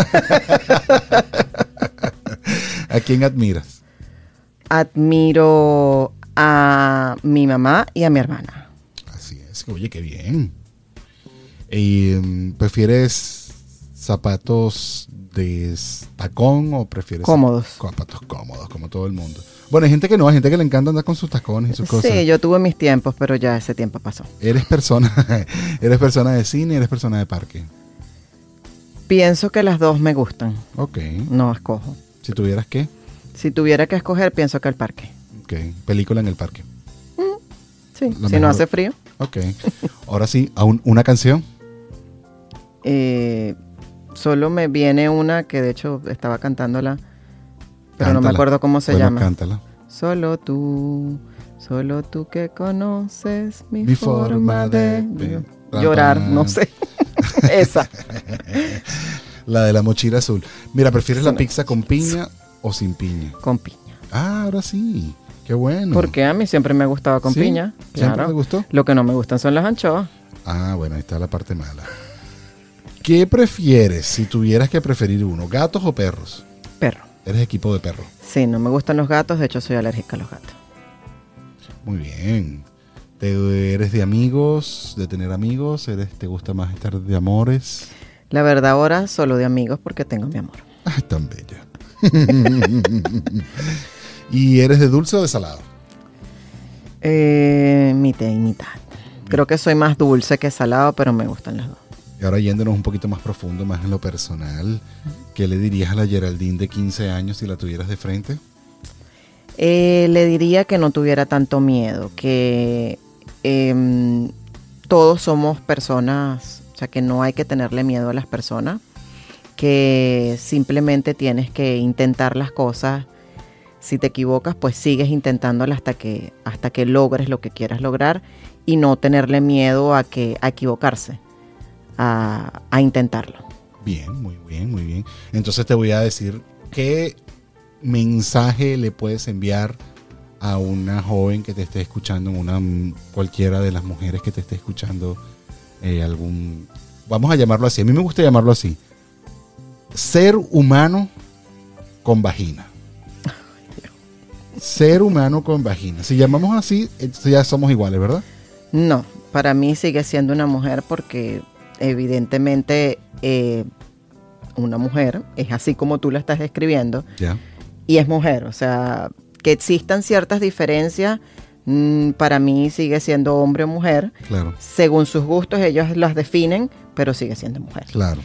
¿A quién admiras? Admiro a mi mamá y a mi hermana. Así es, oye, qué bien. ¿Y mm, prefieres zapatos de tacón o prefieres Cómodos. zapatos cómodos, como todo el mundo? Bueno, hay gente que no, hay gente que le encanta andar con sus tacones y sus cosas. Sí, yo tuve mis tiempos, pero ya ese tiempo pasó. Eres persona, eres persona de cine, eres persona de parque. Pienso que las dos me gustan, Ok. no escojo. Si tuvieras que, Si tuviera que escoger, pienso que el parque. ok. Película en el parque. Sí, La si no hace frío. Ok. Ahora sí, a un- una canción. Eh, solo me viene una que de hecho estaba cantándola, pero no me acuerdo cómo se Bueno, llama. Cántala. Solo tú, solo tú que conoces mi, Mi forma, forma de, de- llorar, Ra, ra. no sé. Esa. La de la mochila azul. Mira, ¿prefieres la no. pizza con piña o sin piña? Con piña. Ah, ahora sí. Qué bueno. Porque a mí siempre me gustaba con ¿Sí? piña. ¿Siempre Claro. te gustó? Lo que no me gustan son las anchoas. Ah, bueno, ahí está la parte mala. ¿Qué prefieres si tuvieras que preferir uno? ¿Gatos o perros? Perro. Eres equipo de perro. Sí, no me gustan los gatos, de hecho soy alérgica a los gatos. Muy bien. ¿Te, ¿Eres de amigos? ¿De tener amigos? ¿Eres, ¿Te gusta más estar de amores? La verdad ahora solo de amigos porque tengo mi amor. Ah, tan bella. ¿Y eres de dulce o de salado? Eh, mitad y mitad. Creo que soy más dulce que salado, pero me gustan las dos. Ahora yéndonos un poquito más profundo, más en lo personal, ¿qué le dirías a la Geraldine de 15 años si la tuvieras de frente? Eh, le diría que no tuviera tanto miedo, que em, todos somos personas, o sea, que no hay que tenerle miedo a las personas, que simplemente tienes que intentar las cosas. Si te equivocas, pues sigues intentándolas hasta que, hasta que logres lo que quieras lograr y no tenerle miedo a, que, a equivocarse, a, a intentarlo. Bien, muy bien, muy bien. Entonces te voy a decir qué mensaje le puedes enviar a una joven que te esté escuchando, una cualquiera de las mujeres que te esté escuchando, eh, algún, vamos a llamarlo así. A mí me gusta llamarlo así. Ser humano con vagina. Ser humano con vagina. Si llamamos así, entonces ya somos iguales, ¿verdad? No, para mí sigue siendo una mujer porque evidentemente eh, una mujer es así como tú la estás describiendo y es mujer. O sea, que existan ciertas diferencias, mm, para mí sigue siendo hombre o mujer. Claro, Según sus gustos ellos las definen, pero sigue siendo mujer. claro.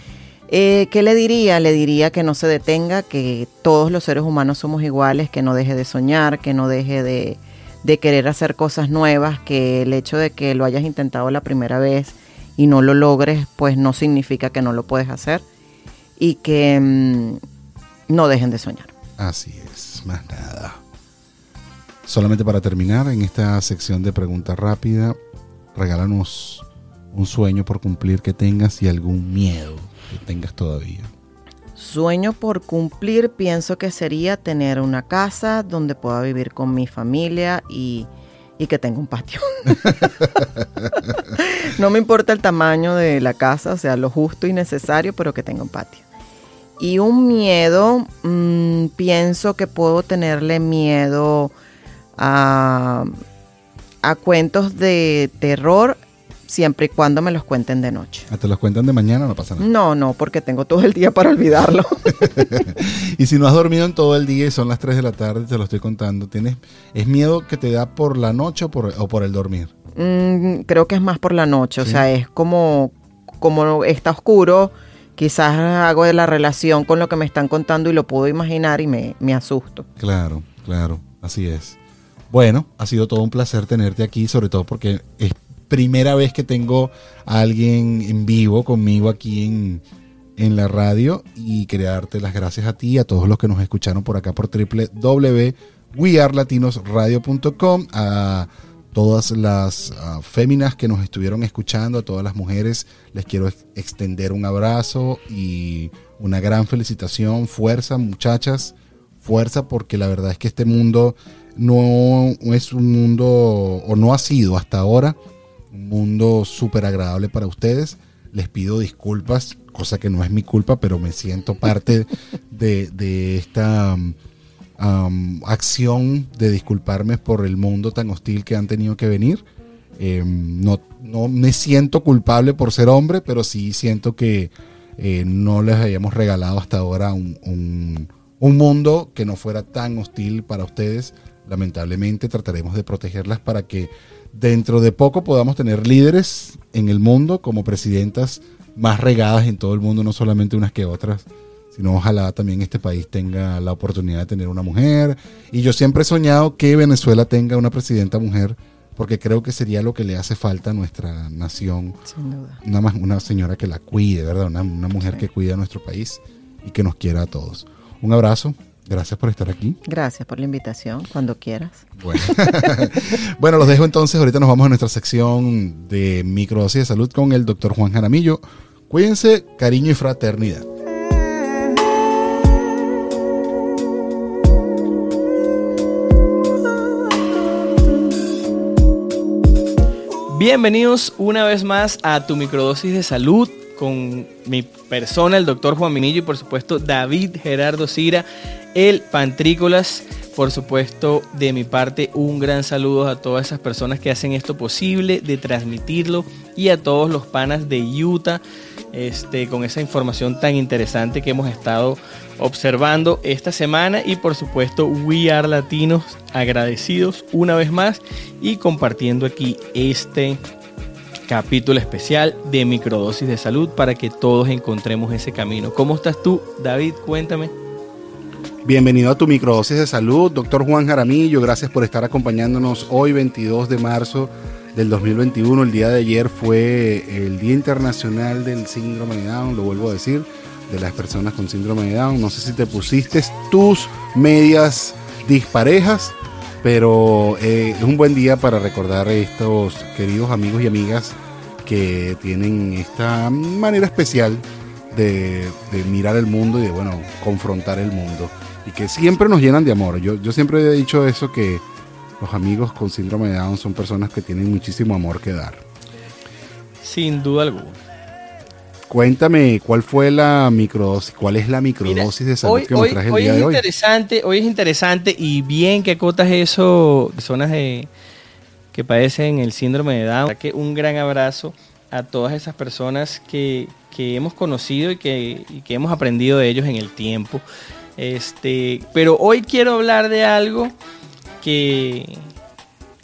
Eh, ¿Qué le diría? Le diría que no se detenga, que todos los seres humanos somos iguales, que no deje de soñar, que no deje de, de querer hacer cosas nuevas, que el hecho de que lo hayas intentado la primera vez y no lo logres, pues no significa que no lo puedes hacer y que mm, no dejen de soñar. Así es, más nada. Solamente para terminar, en esta sección de pregunta rápida, regálanos un sueño por cumplir que tengas y algún miedo que tengas todavía. Sueño por cumplir, pienso que sería tener una casa donde pueda vivir con mi familia y, y que tenga un patio. no me importa el tamaño de la casa, o sea, lo justo y necesario, pero que tenga un patio. Y un miedo, mm, pienso que puedo tenerle miedo a, a cuentos de terror siempre y cuando me los cuenten de noche. Ah, Te los cuentan de mañana, no pasa nada. No, no, porque tengo todo el día para olvidarlo. Y si no has dormido en todo el día y son las 3 de la tarde, te lo estoy contando, ¿tienes, ¿es miedo que te da por la noche o por, o por el dormir? Mm, creo que es más por la noche, Sí. o sea, es como, como está oscuro, quizás hago de la relación con lo que me están contando y lo puedo imaginar y me, me asusto. Claro, claro, así es. Bueno, ha sido todo un placer tenerte aquí, sobre todo porque es primera vez que tengo a alguien en vivo conmigo aquí en, en la radio y quería darte las gracias a ti y a todos los que nos escucharon por acá por www.wearlatinosradio.com, a todas las féminas que nos estuvieron escuchando, a todas las mujeres, les quiero ex- extender un abrazo y una gran felicitación, fuerza muchachas, fuerza porque la verdad es que este mundo no es un mundo o no ha sido hasta ahora un mundo súper agradable para ustedes. Les pido disculpas, cosa que no es mi culpa, pero me siento parte de, de esta um, um, acción de disculparme por el mundo tan hostil que han tenido que venir. Eh, no, no me siento culpable por ser hombre, pero sí siento que eh, no les hayamos regalado hasta ahora un- un mundo que no fuera tan hostil para ustedes. Lamentablemente trataremos de protegerlas para que dentro de poco podamos tener líderes en el mundo como presidentas más regadas en todo el mundo, no solamente unas que otras, sino ojalá también este país tenga la oportunidad de tener una mujer. Y yo siempre he soñado que Venezuela tenga una presidenta mujer, porque creo que sería lo que le hace falta a nuestra nación Sin duda. una, señora que la cuide, ¿verdad? Una, una mujer que cuide a nuestro país y que nos quiera a todos. Un abrazo, gracias por estar aquí. Gracias por la invitación, cuando quieras. Bueno. bueno, los dejo entonces. Ahorita nos vamos a nuestra sección de microdosis de salud con el doctor Juan Jaramillo. Cuídense, cariño y fraternidad. Bienvenidos una vez más a tu microdosis de salud con mi persona, el doctor Juan Minillo y por supuesto David Gerardo Cira, el Pantrícolas. Por supuesto, de mi parte, un gran saludo a todas esas personas que hacen esto posible, de transmitirlo y a todos los panas de Utah este, con esa información tan interesante que hemos estado observando esta semana y por supuesto We Are Latinos agradecidos una vez más y compartiendo aquí este capítulo especial de microdosis de salud para que todos encontremos ese camino. ¿Cómo estás tú, David? Cuéntame. Bienvenido a tu microdosis de salud, doctor Juan Jaramillo. Gracias por estar acompañándonos hoy, 22 de marzo del 2021. El día de ayer fue el Día Internacional del Síndrome de Down, lo vuelvo a decir, de las personas con síndrome de Down. No sé si te pusiste tus medias disparejas, pero eh, es un buen día para recordar a estos queridos amigos y amigas que tienen esta manera especial de, de mirar el mundo y de, bueno, confrontar el mundo. Y que siempre nos llenan de amor. Yo, yo siempre he dicho eso, que los amigos con síndrome de Down son personas que tienen muchísimo amor que dar. Sin duda alguna. Cuéntame cuál fue la microdosis, cuál es la microdosis de salud hoy, que me hoy- traje el hoy día es de hoy. interesante, hoy es interesante y bien que acotas eso, personas de, que padecen el síndrome de Down. Que un gran abrazo a todas esas personas que, que hemos conocido y que, y que hemos aprendido de ellos en el tiempo. Este, pero hoy quiero hablar de algo que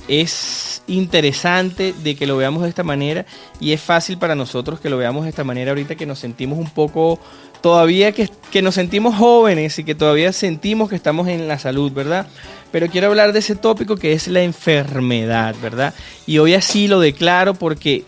es interesante de que lo veamos de esta manera y es fácil para nosotros que lo veamos de esta manera ahorita que nos sentimos un poco todavía que, que nos sentimos jóvenes y que todavía sentimos que estamos en la salud, ¿verdad? Pero quiero hablar de ese tópico que es la enfermedad, ¿verdad? Y hoy así lo declaro porque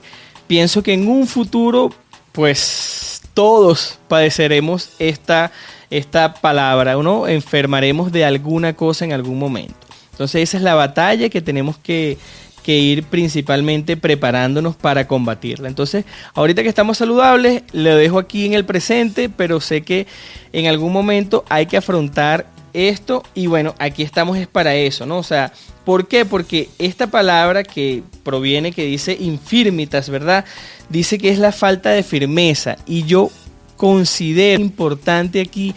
pienso que en un futuro, pues todos padeceremos esta, esta palabra, ¿no? Enfermaremos de alguna cosa en algún momento. Entonces esa es la batalla que tenemos que, que ir principalmente preparándonos para combatirla. Entonces, ahorita que estamos saludables, le dejo aquí en el presente, pero sé que en algún momento hay que afrontar esto y bueno, aquí estamos es para eso, ¿no? O sea, ¿por qué? Porque esta palabra que proviene, que dice infirmitas, ¿verdad? Dice que es la falta de firmeza y yo considero importante aquí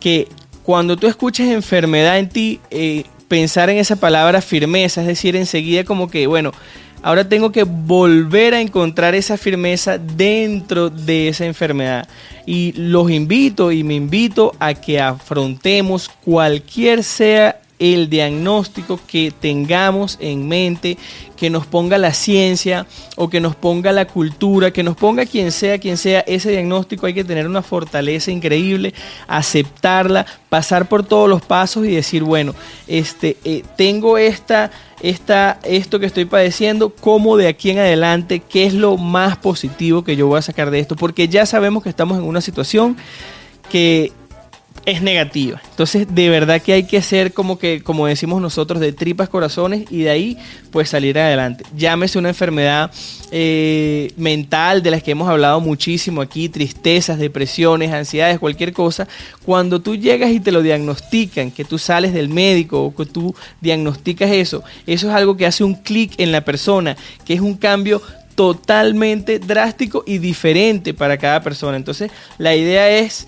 que cuando tú escuches enfermedad en ti, eh, pensar en esa palabra firmeza, es decir, enseguida como que, bueno, ahora tengo que volver a encontrar esa firmeza dentro de esa enfermedad. Y los invito y me invito a que afrontemos cualquier sea el diagnóstico que tengamos en mente, que nos ponga la ciencia o que nos ponga la cultura, que nos ponga quien sea, quien sea ese diagnóstico, hay que tener una fortaleza increíble, aceptarla, pasar por todos los pasos y decir, bueno, este, eh, tengo esta, esta, esto que estoy padeciendo, cómo de aquí en adelante, qué es lo más positivo que yo voy a sacar de esto, porque ya sabemos que estamos en una situación que es negativa. Entonces, de verdad que hay que ser como que, como decimos nosotros, de tripas corazones y de ahí, pues salir adelante. Llámese una enfermedad eh, mental de las que hemos hablado muchísimo aquí, tristezas, depresiones, ansiedades, cualquier cosa. Cuando tú llegas y te lo diagnostican, que tú sales del médico o que tú diagnosticas eso, eso es algo que hace un clic en la persona, que es un cambio totalmente drástico y diferente para cada persona. Entonces, la idea es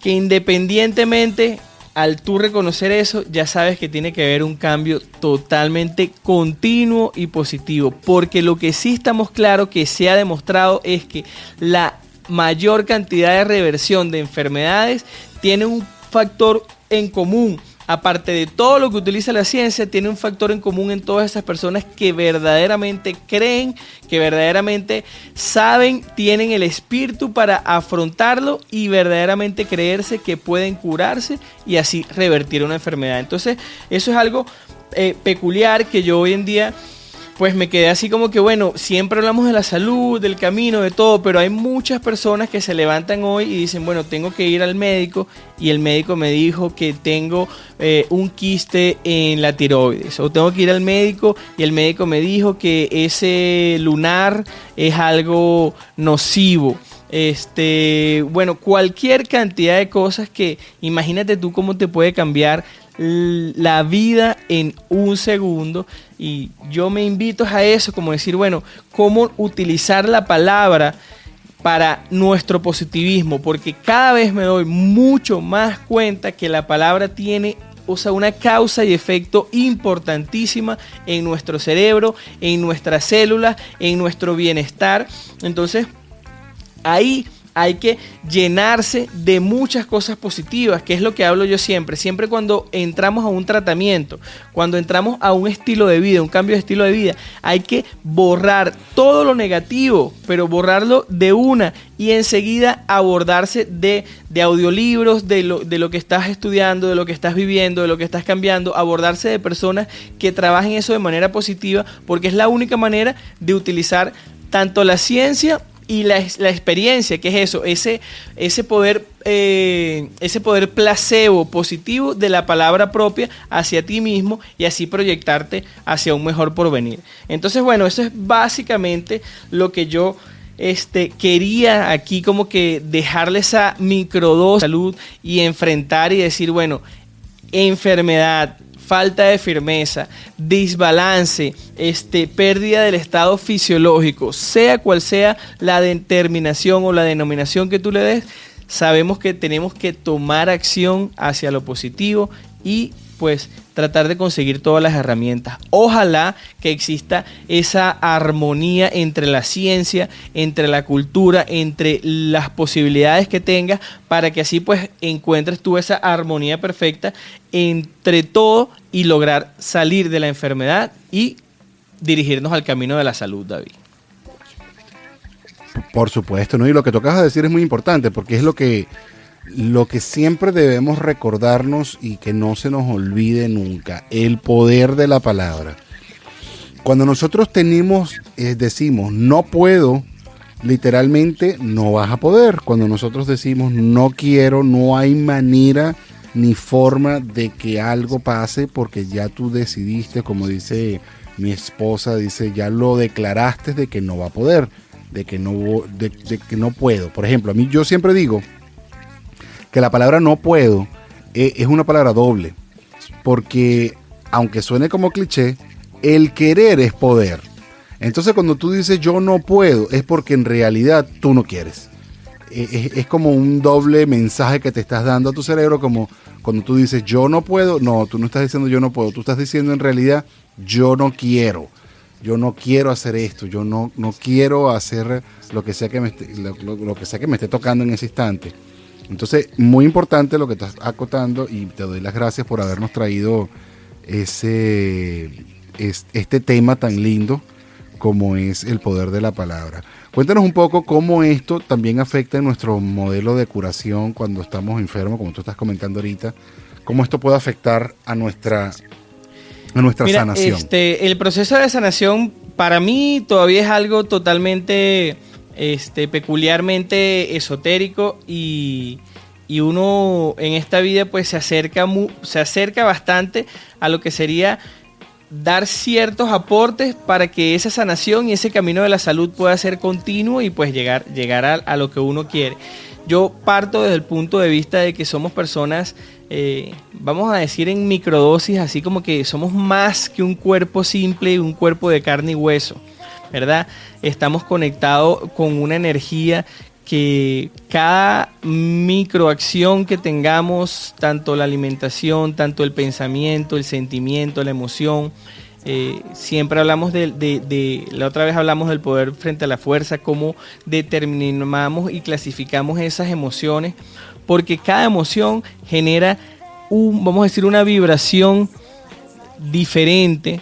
que independientemente al tú reconocer eso, ya sabes que tiene que haber un cambio totalmente continuo y positivo. Porque lo que sí estamos claros que se ha demostrado es que la mayor cantidad de reversión de enfermedades tiene un factor en común. Aparte de todo lo que utiliza la ciencia, tiene un factor en común en todas esas personas que verdaderamente creen, que verdaderamente saben, tienen el espíritu para afrontarlo y verdaderamente creerse que pueden curarse y así revertir una enfermedad. Entonces, eso es algo eh, peculiar que yo hoy en día pues me quedé así como que, bueno, siempre hablamos de la salud, del camino, de todo, pero hay muchas personas que se levantan hoy y dicen, bueno, tengo que ir al médico y el médico me dijo que tengo eh, un quiste en la tiroides, o tengo que ir al médico y el médico me dijo que ese lunar es algo nocivo. Este, bueno, cualquier cantidad de cosas que imagínate tú cómo te puede cambiar la vida en un segundo y yo me invito a eso, como decir, bueno, cómo utilizar la palabra para nuestro positivismo, porque cada vez me doy mucho más cuenta que la palabra tiene o sea, una causa y efecto importantísima en nuestro cerebro, en nuestras células, en nuestro bienestar. Entonces, ahí hay que llenarse de muchas cosas positivas, que es lo que hablo yo siempre. Siempre cuando entramos a un tratamiento, cuando entramos a un estilo de vida, un cambio de estilo de vida, hay que borrar todo lo negativo, pero borrarlo de una y enseguida abordarse de, de audiolibros, de lo, de lo que estás estudiando, de lo que estás viviendo, de lo que estás cambiando, abordarse de personas que trabajen eso de manera positiva, porque es la única manera de utilizar tanto la ciencia y la, la, experiencia, que es eso, ese, ese, poder, eh, ese poder placebo positivo de la palabra propia hacia ti mismo y así proyectarte hacia un mejor porvenir. Entonces, bueno, eso es básicamente lo que yo este, quería aquí como que dejarle esa microdosis de salud y enfrentar y decir, bueno, enfermedad, falta de firmeza, desbalance, este, pérdida del estado fisiológico, sea cual sea la determinación o la denominación que tú le des, sabemos que tenemos que tomar acción hacia lo positivo y pues tratar de conseguir todas las herramientas. Ojalá que exista esa armonía entre la ciencia, entre la cultura, entre las posibilidades que tengas, para que así pues encuentres tú esa armonía perfecta entre todo y lograr salir de la enfermedad y dirigirnos al camino de la salud, David. Por supuesto, ¿no? Y lo que tocas decir es muy importante porque es lo que lo que siempre debemos recordarnos y que no se nos olvide nunca, el poder de la palabra. Cuando nosotros tenemos, eh, decimos, no puedo, literalmente no vas a poder. Cuando nosotros decimos, no quiero, no hay manera ni forma de que algo pase porque ya tú decidiste, como dice mi esposa, dice, ya lo declaraste de que no va a poder, de que no, de que no puedo. Por ejemplo, a mí yo siempre digo, que la palabra no puedo eh, es una palabra doble, porque aunque suene como cliché, el querer es poder. Entonces cuando tú dices yo no puedo, es porque en realidad tú no quieres. Eh, es, como un doble mensaje que te estás dando a tu cerebro, como cuando tú dices yo no puedo, no, tú no estás diciendo yo no puedo, tú estás diciendo en realidad yo no quiero, yo no quiero hacer esto, yo no, no quiero hacer lo que sea que me lo que sea que me esté tocando en ese instante. Entonces, muy importante lo que estás acotando y te doy las gracias por habernos traído ese, este tema tan lindo como es el poder de la palabra. Cuéntanos un poco cómo esto también afecta en nuestro modelo de curación cuando estamos enfermos, como tú estás comentando ahorita, cómo esto puede afectar a nuestra, a nuestra sanación. Este, el proceso de sanación para mí todavía es algo totalmente este, peculiarmente esotérico y, uno en esta vida pues se acerca, se acerca bastante a lo que sería dar ciertos aportes para que esa sanación y ese camino de la salud pueda ser continuo y pues llegar, llegar a, lo que uno quiere. Yo parto desde el punto de vista de que somos personas, eh, vamos a decir en microdosis, así como que somos más que un cuerpo simple, un cuerpo de carne y hueso. ¿Verdad? Estamos conectados con una energía que cada microacción que tengamos, tanto la alimentación, tanto el pensamiento, el sentimiento, la emoción, eh, siempre hablamos de, la otra vez hablamos del poder frente a la fuerza, cómo determinamos y clasificamos esas emociones, porque cada emoción genera un, vamos a decir, una vibración diferente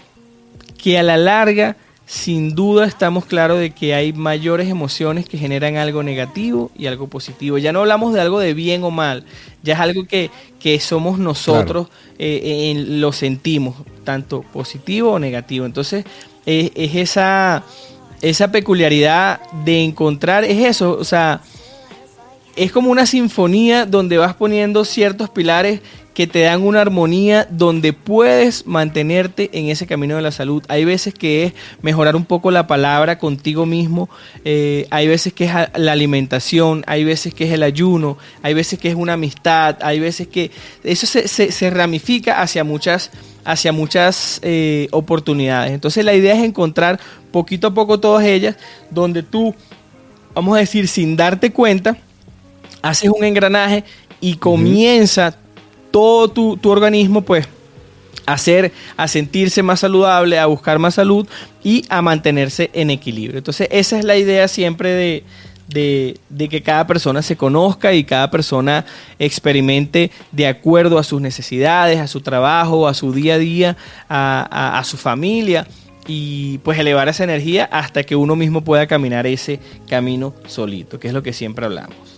que a la larga sin duda estamos claros de que hay mayores emociones que generan algo negativo y algo positivo. Ya no hablamos de algo de bien o mal, ya es algo que, somos nosotros, eh, lo sentimos, tanto positivo o negativo. Entonces, es esa, esa peculiaridad de encontrar, es eso, o sea, es como una sinfonía donde vas poniendo ciertos pilares que te dan una armonía donde puedes mantenerte en ese camino de la salud. Hay veces que es mejorar un poco la palabra contigo mismo, eh, hay veces que es la alimentación, hay veces que es el ayuno, hay veces que es una amistad, hay veces que eso se, ramifica hacia muchas, hacia muchas eh, oportunidades. Entonces la idea es encontrar poquito a poco todas ellas donde tú, vamos a decir, sin darte cuenta, haces un engranaje y comienza todo tu, organismo, pues, a hacer, a sentirse más saludable, a buscar más salud y a mantenerse en equilibrio. Entonces, esa es la idea siempre de, de, que cada persona se conozca y cada persona experimente de acuerdo a sus necesidades, a su trabajo, a su día a día, a, a, su familia y pues elevar esa energía hasta que uno mismo pueda caminar ese camino solito, que es lo que siempre hablamos.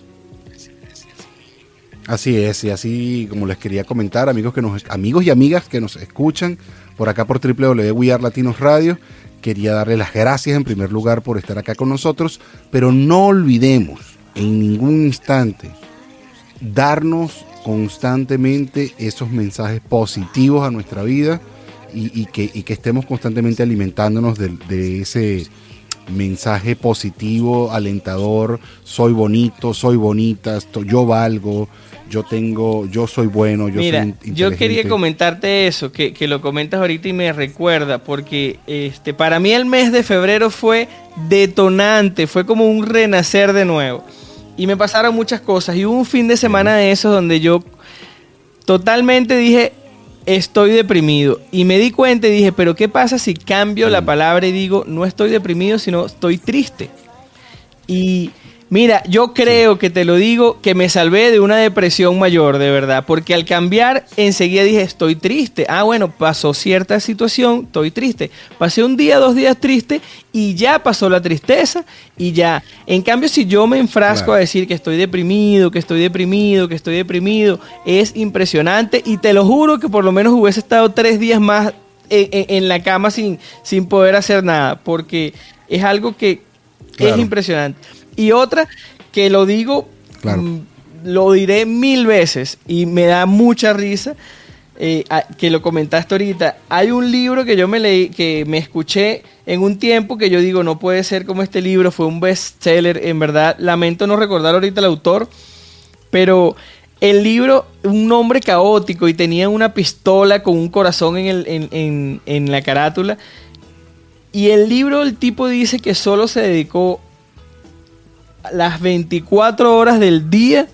Así es, y así como les quería comentar, amigos, que nos, amigos y amigas que nos escuchan por acá por www Latinos Radio, quería darle las gracias en primer lugar por estar acá con nosotros, pero no olvidemos en ningún instante darnos constantemente esos mensajes positivos a nuestra vida y, que, estemos constantemente alimentándonos de, ese mensaje positivo, alentador, soy bonito, soy bonita, yo valgo, yo tengo, yo soy bueno, yo Mira, soy in- yo quería inteligente. comentarte eso, que, que lo comentas ahorita y me recuerda, porque este, para mí el mes de febrero fue detonante, fue como un renacer de nuevo. Y me pasaron muchas cosas. Y hubo un fin de semana de esos donde yo totalmente dije, estoy deprimido. Y me di cuenta y dije, pero ¿qué pasa si cambio la palabra y digo, no estoy deprimido, sino estoy triste? Y mira, yo creo que te lo digo, que me salvé de una depresión mayor, de verdad, porque al cambiar enseguida dije, estoy triste. Ah, bueno, pasó cierta situación, estoy triste. Pasé un día, dos días triste y ya pasó la tristeza y ya. En cambio, si yo me enfrasco Claro. a decir que estoy deprimido, que estoy deprimido, que estoy deprimido, es impresionante y te lo juro que por lo menos hubiese estado tres días más en, en- en la cama sin, sin poder hacer nada, porque es algo que Claro. es impresionante. Y otra que lo digo, Claro. mm, lo diré mil veces y me da mucha risa. eh, a- que lo comentaste ahorita. Hay un libro que yo me leí, que me escuché en un tiempo que yo digo, no puede ser como este libro, fue un bestseller, en verdad, lamento no recordar ahorita el autor, pero el libro, un hombre caótico y tenía una pistola con un corazón en, el, en, en- en la carátula. Y el libro, el tipo dice que solo se dedicó las 24 horas del día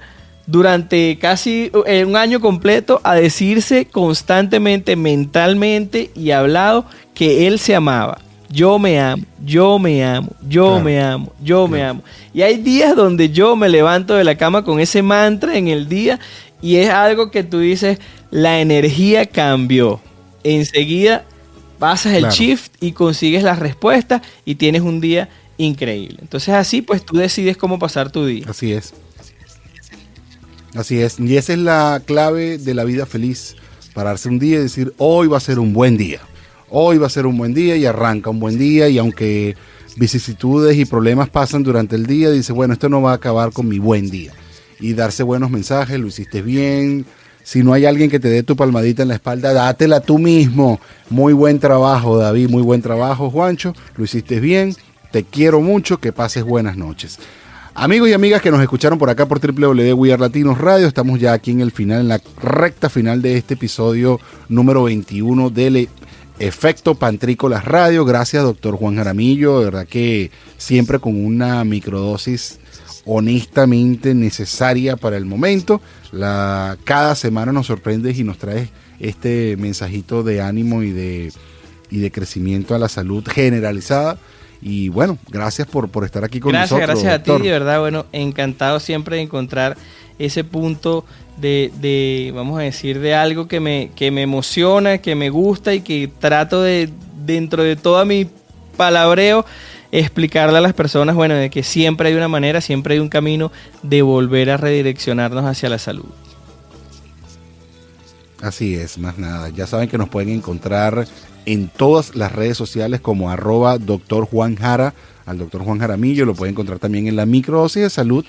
durante casi eh, un año completo a decirse constantemente, mentalmente y hablado que él se amaba. Yo me amo, yo me amo, yo Claro. me amo, yo me amo. Y hay días donde yo me levanto de la cama con ese mantra en el día y es algo que tú dices, la energía cambió. Enseguida pasas el Claro. shift y consigues las respuestas y tienes un día increíble. Entonces así pues tú decides cómo pasar tu día. Así es. Así es. Y esa es la clave de la vida feliz. Pararse un día y decir, hoy va a ser un buen día. Hoy va a ser un buen día y arranca un buen día y aunque vicisitudes y problemas pasan durante el día, dice, bueno, esto no va a acabar con mi buen día. Y darse buenos mensajes, lo hiciste bien. Si no hay alguien que te dé tu palmadita en la espalda, dátela tú mismo. Muy buen trabajo, David, muy buen trabajo, Juancho. Lo hiciste bien. Te quiero mucho, que pases buenas noches. Amigos y amigas que nos escucharon por acá por www Latinos Radio, estamos ya aquí en el final, en la recta final de este episodio número 21 del Efecto Pantrícolas Radio. Gracias, doctor Juan Jaramillo. De verdad que siempre con una microdosis honestamente necesaria para el momento. La, cada semana nos sorprendes y nos traes este mensajito de ánimo y de, y de crecimiento a la salud generalizada. Y bueno, gracias por, por estar aquí con gracias, nosotros. gracias a ti, de verdad, bueno, encantado siempre de encontrar ese punto de, de, vamos a decir, de algo que me, que me emociona, que me gusta y que trato de, dentro de toda mi palabreo, explicarle a las personas, bueno, de que siempre hay una manera, siempre hay un camino de volver a redireccionarnos hacia la salud. Así es, más nada. Ya saben que nos pueden encontrar en todas las redes sociales como arroba Juan Jara, al doctor Juan Jaramillo. Lo pueden encontrar también en la microdosis de salud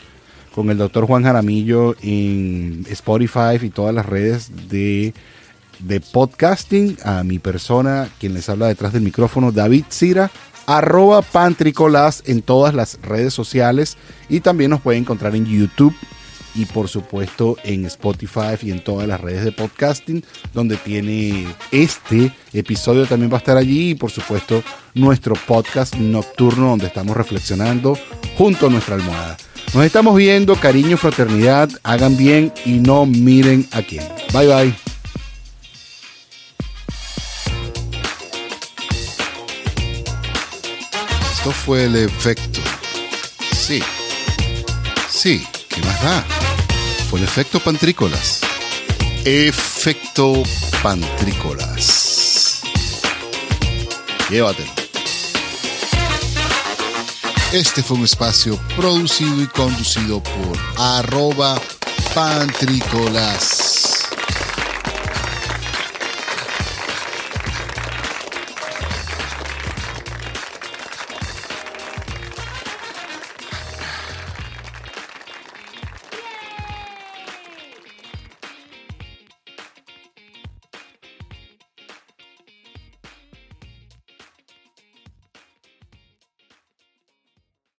con el doctor Juan Jaramillo en Spotify y todas las redes de, de podcasting. A mi persona, quien les habla detrás del micrófono, David Cira, arroba pantricolas en todas las redes sociales. Y también nos pueden encontrar en YouTube y por supuesto en Spotify y en todas las redes de podcasting donde tiene este episodio también va a estar allí y por supuesto nuestro podcast nocturno donde estamos reflexionando junto a nuestra almohada. Nos estamos viendo, cariño, fraternidad, hagan bien y no miren a quién. Bye bye. Esto fue el efecto. Sí. Sí, ¿qué más da? Fue el efecto pantrícolas. Efecto pantrícolas. Llévatelo. Este fue un espacio producido y conducido por arroba pantrícolas.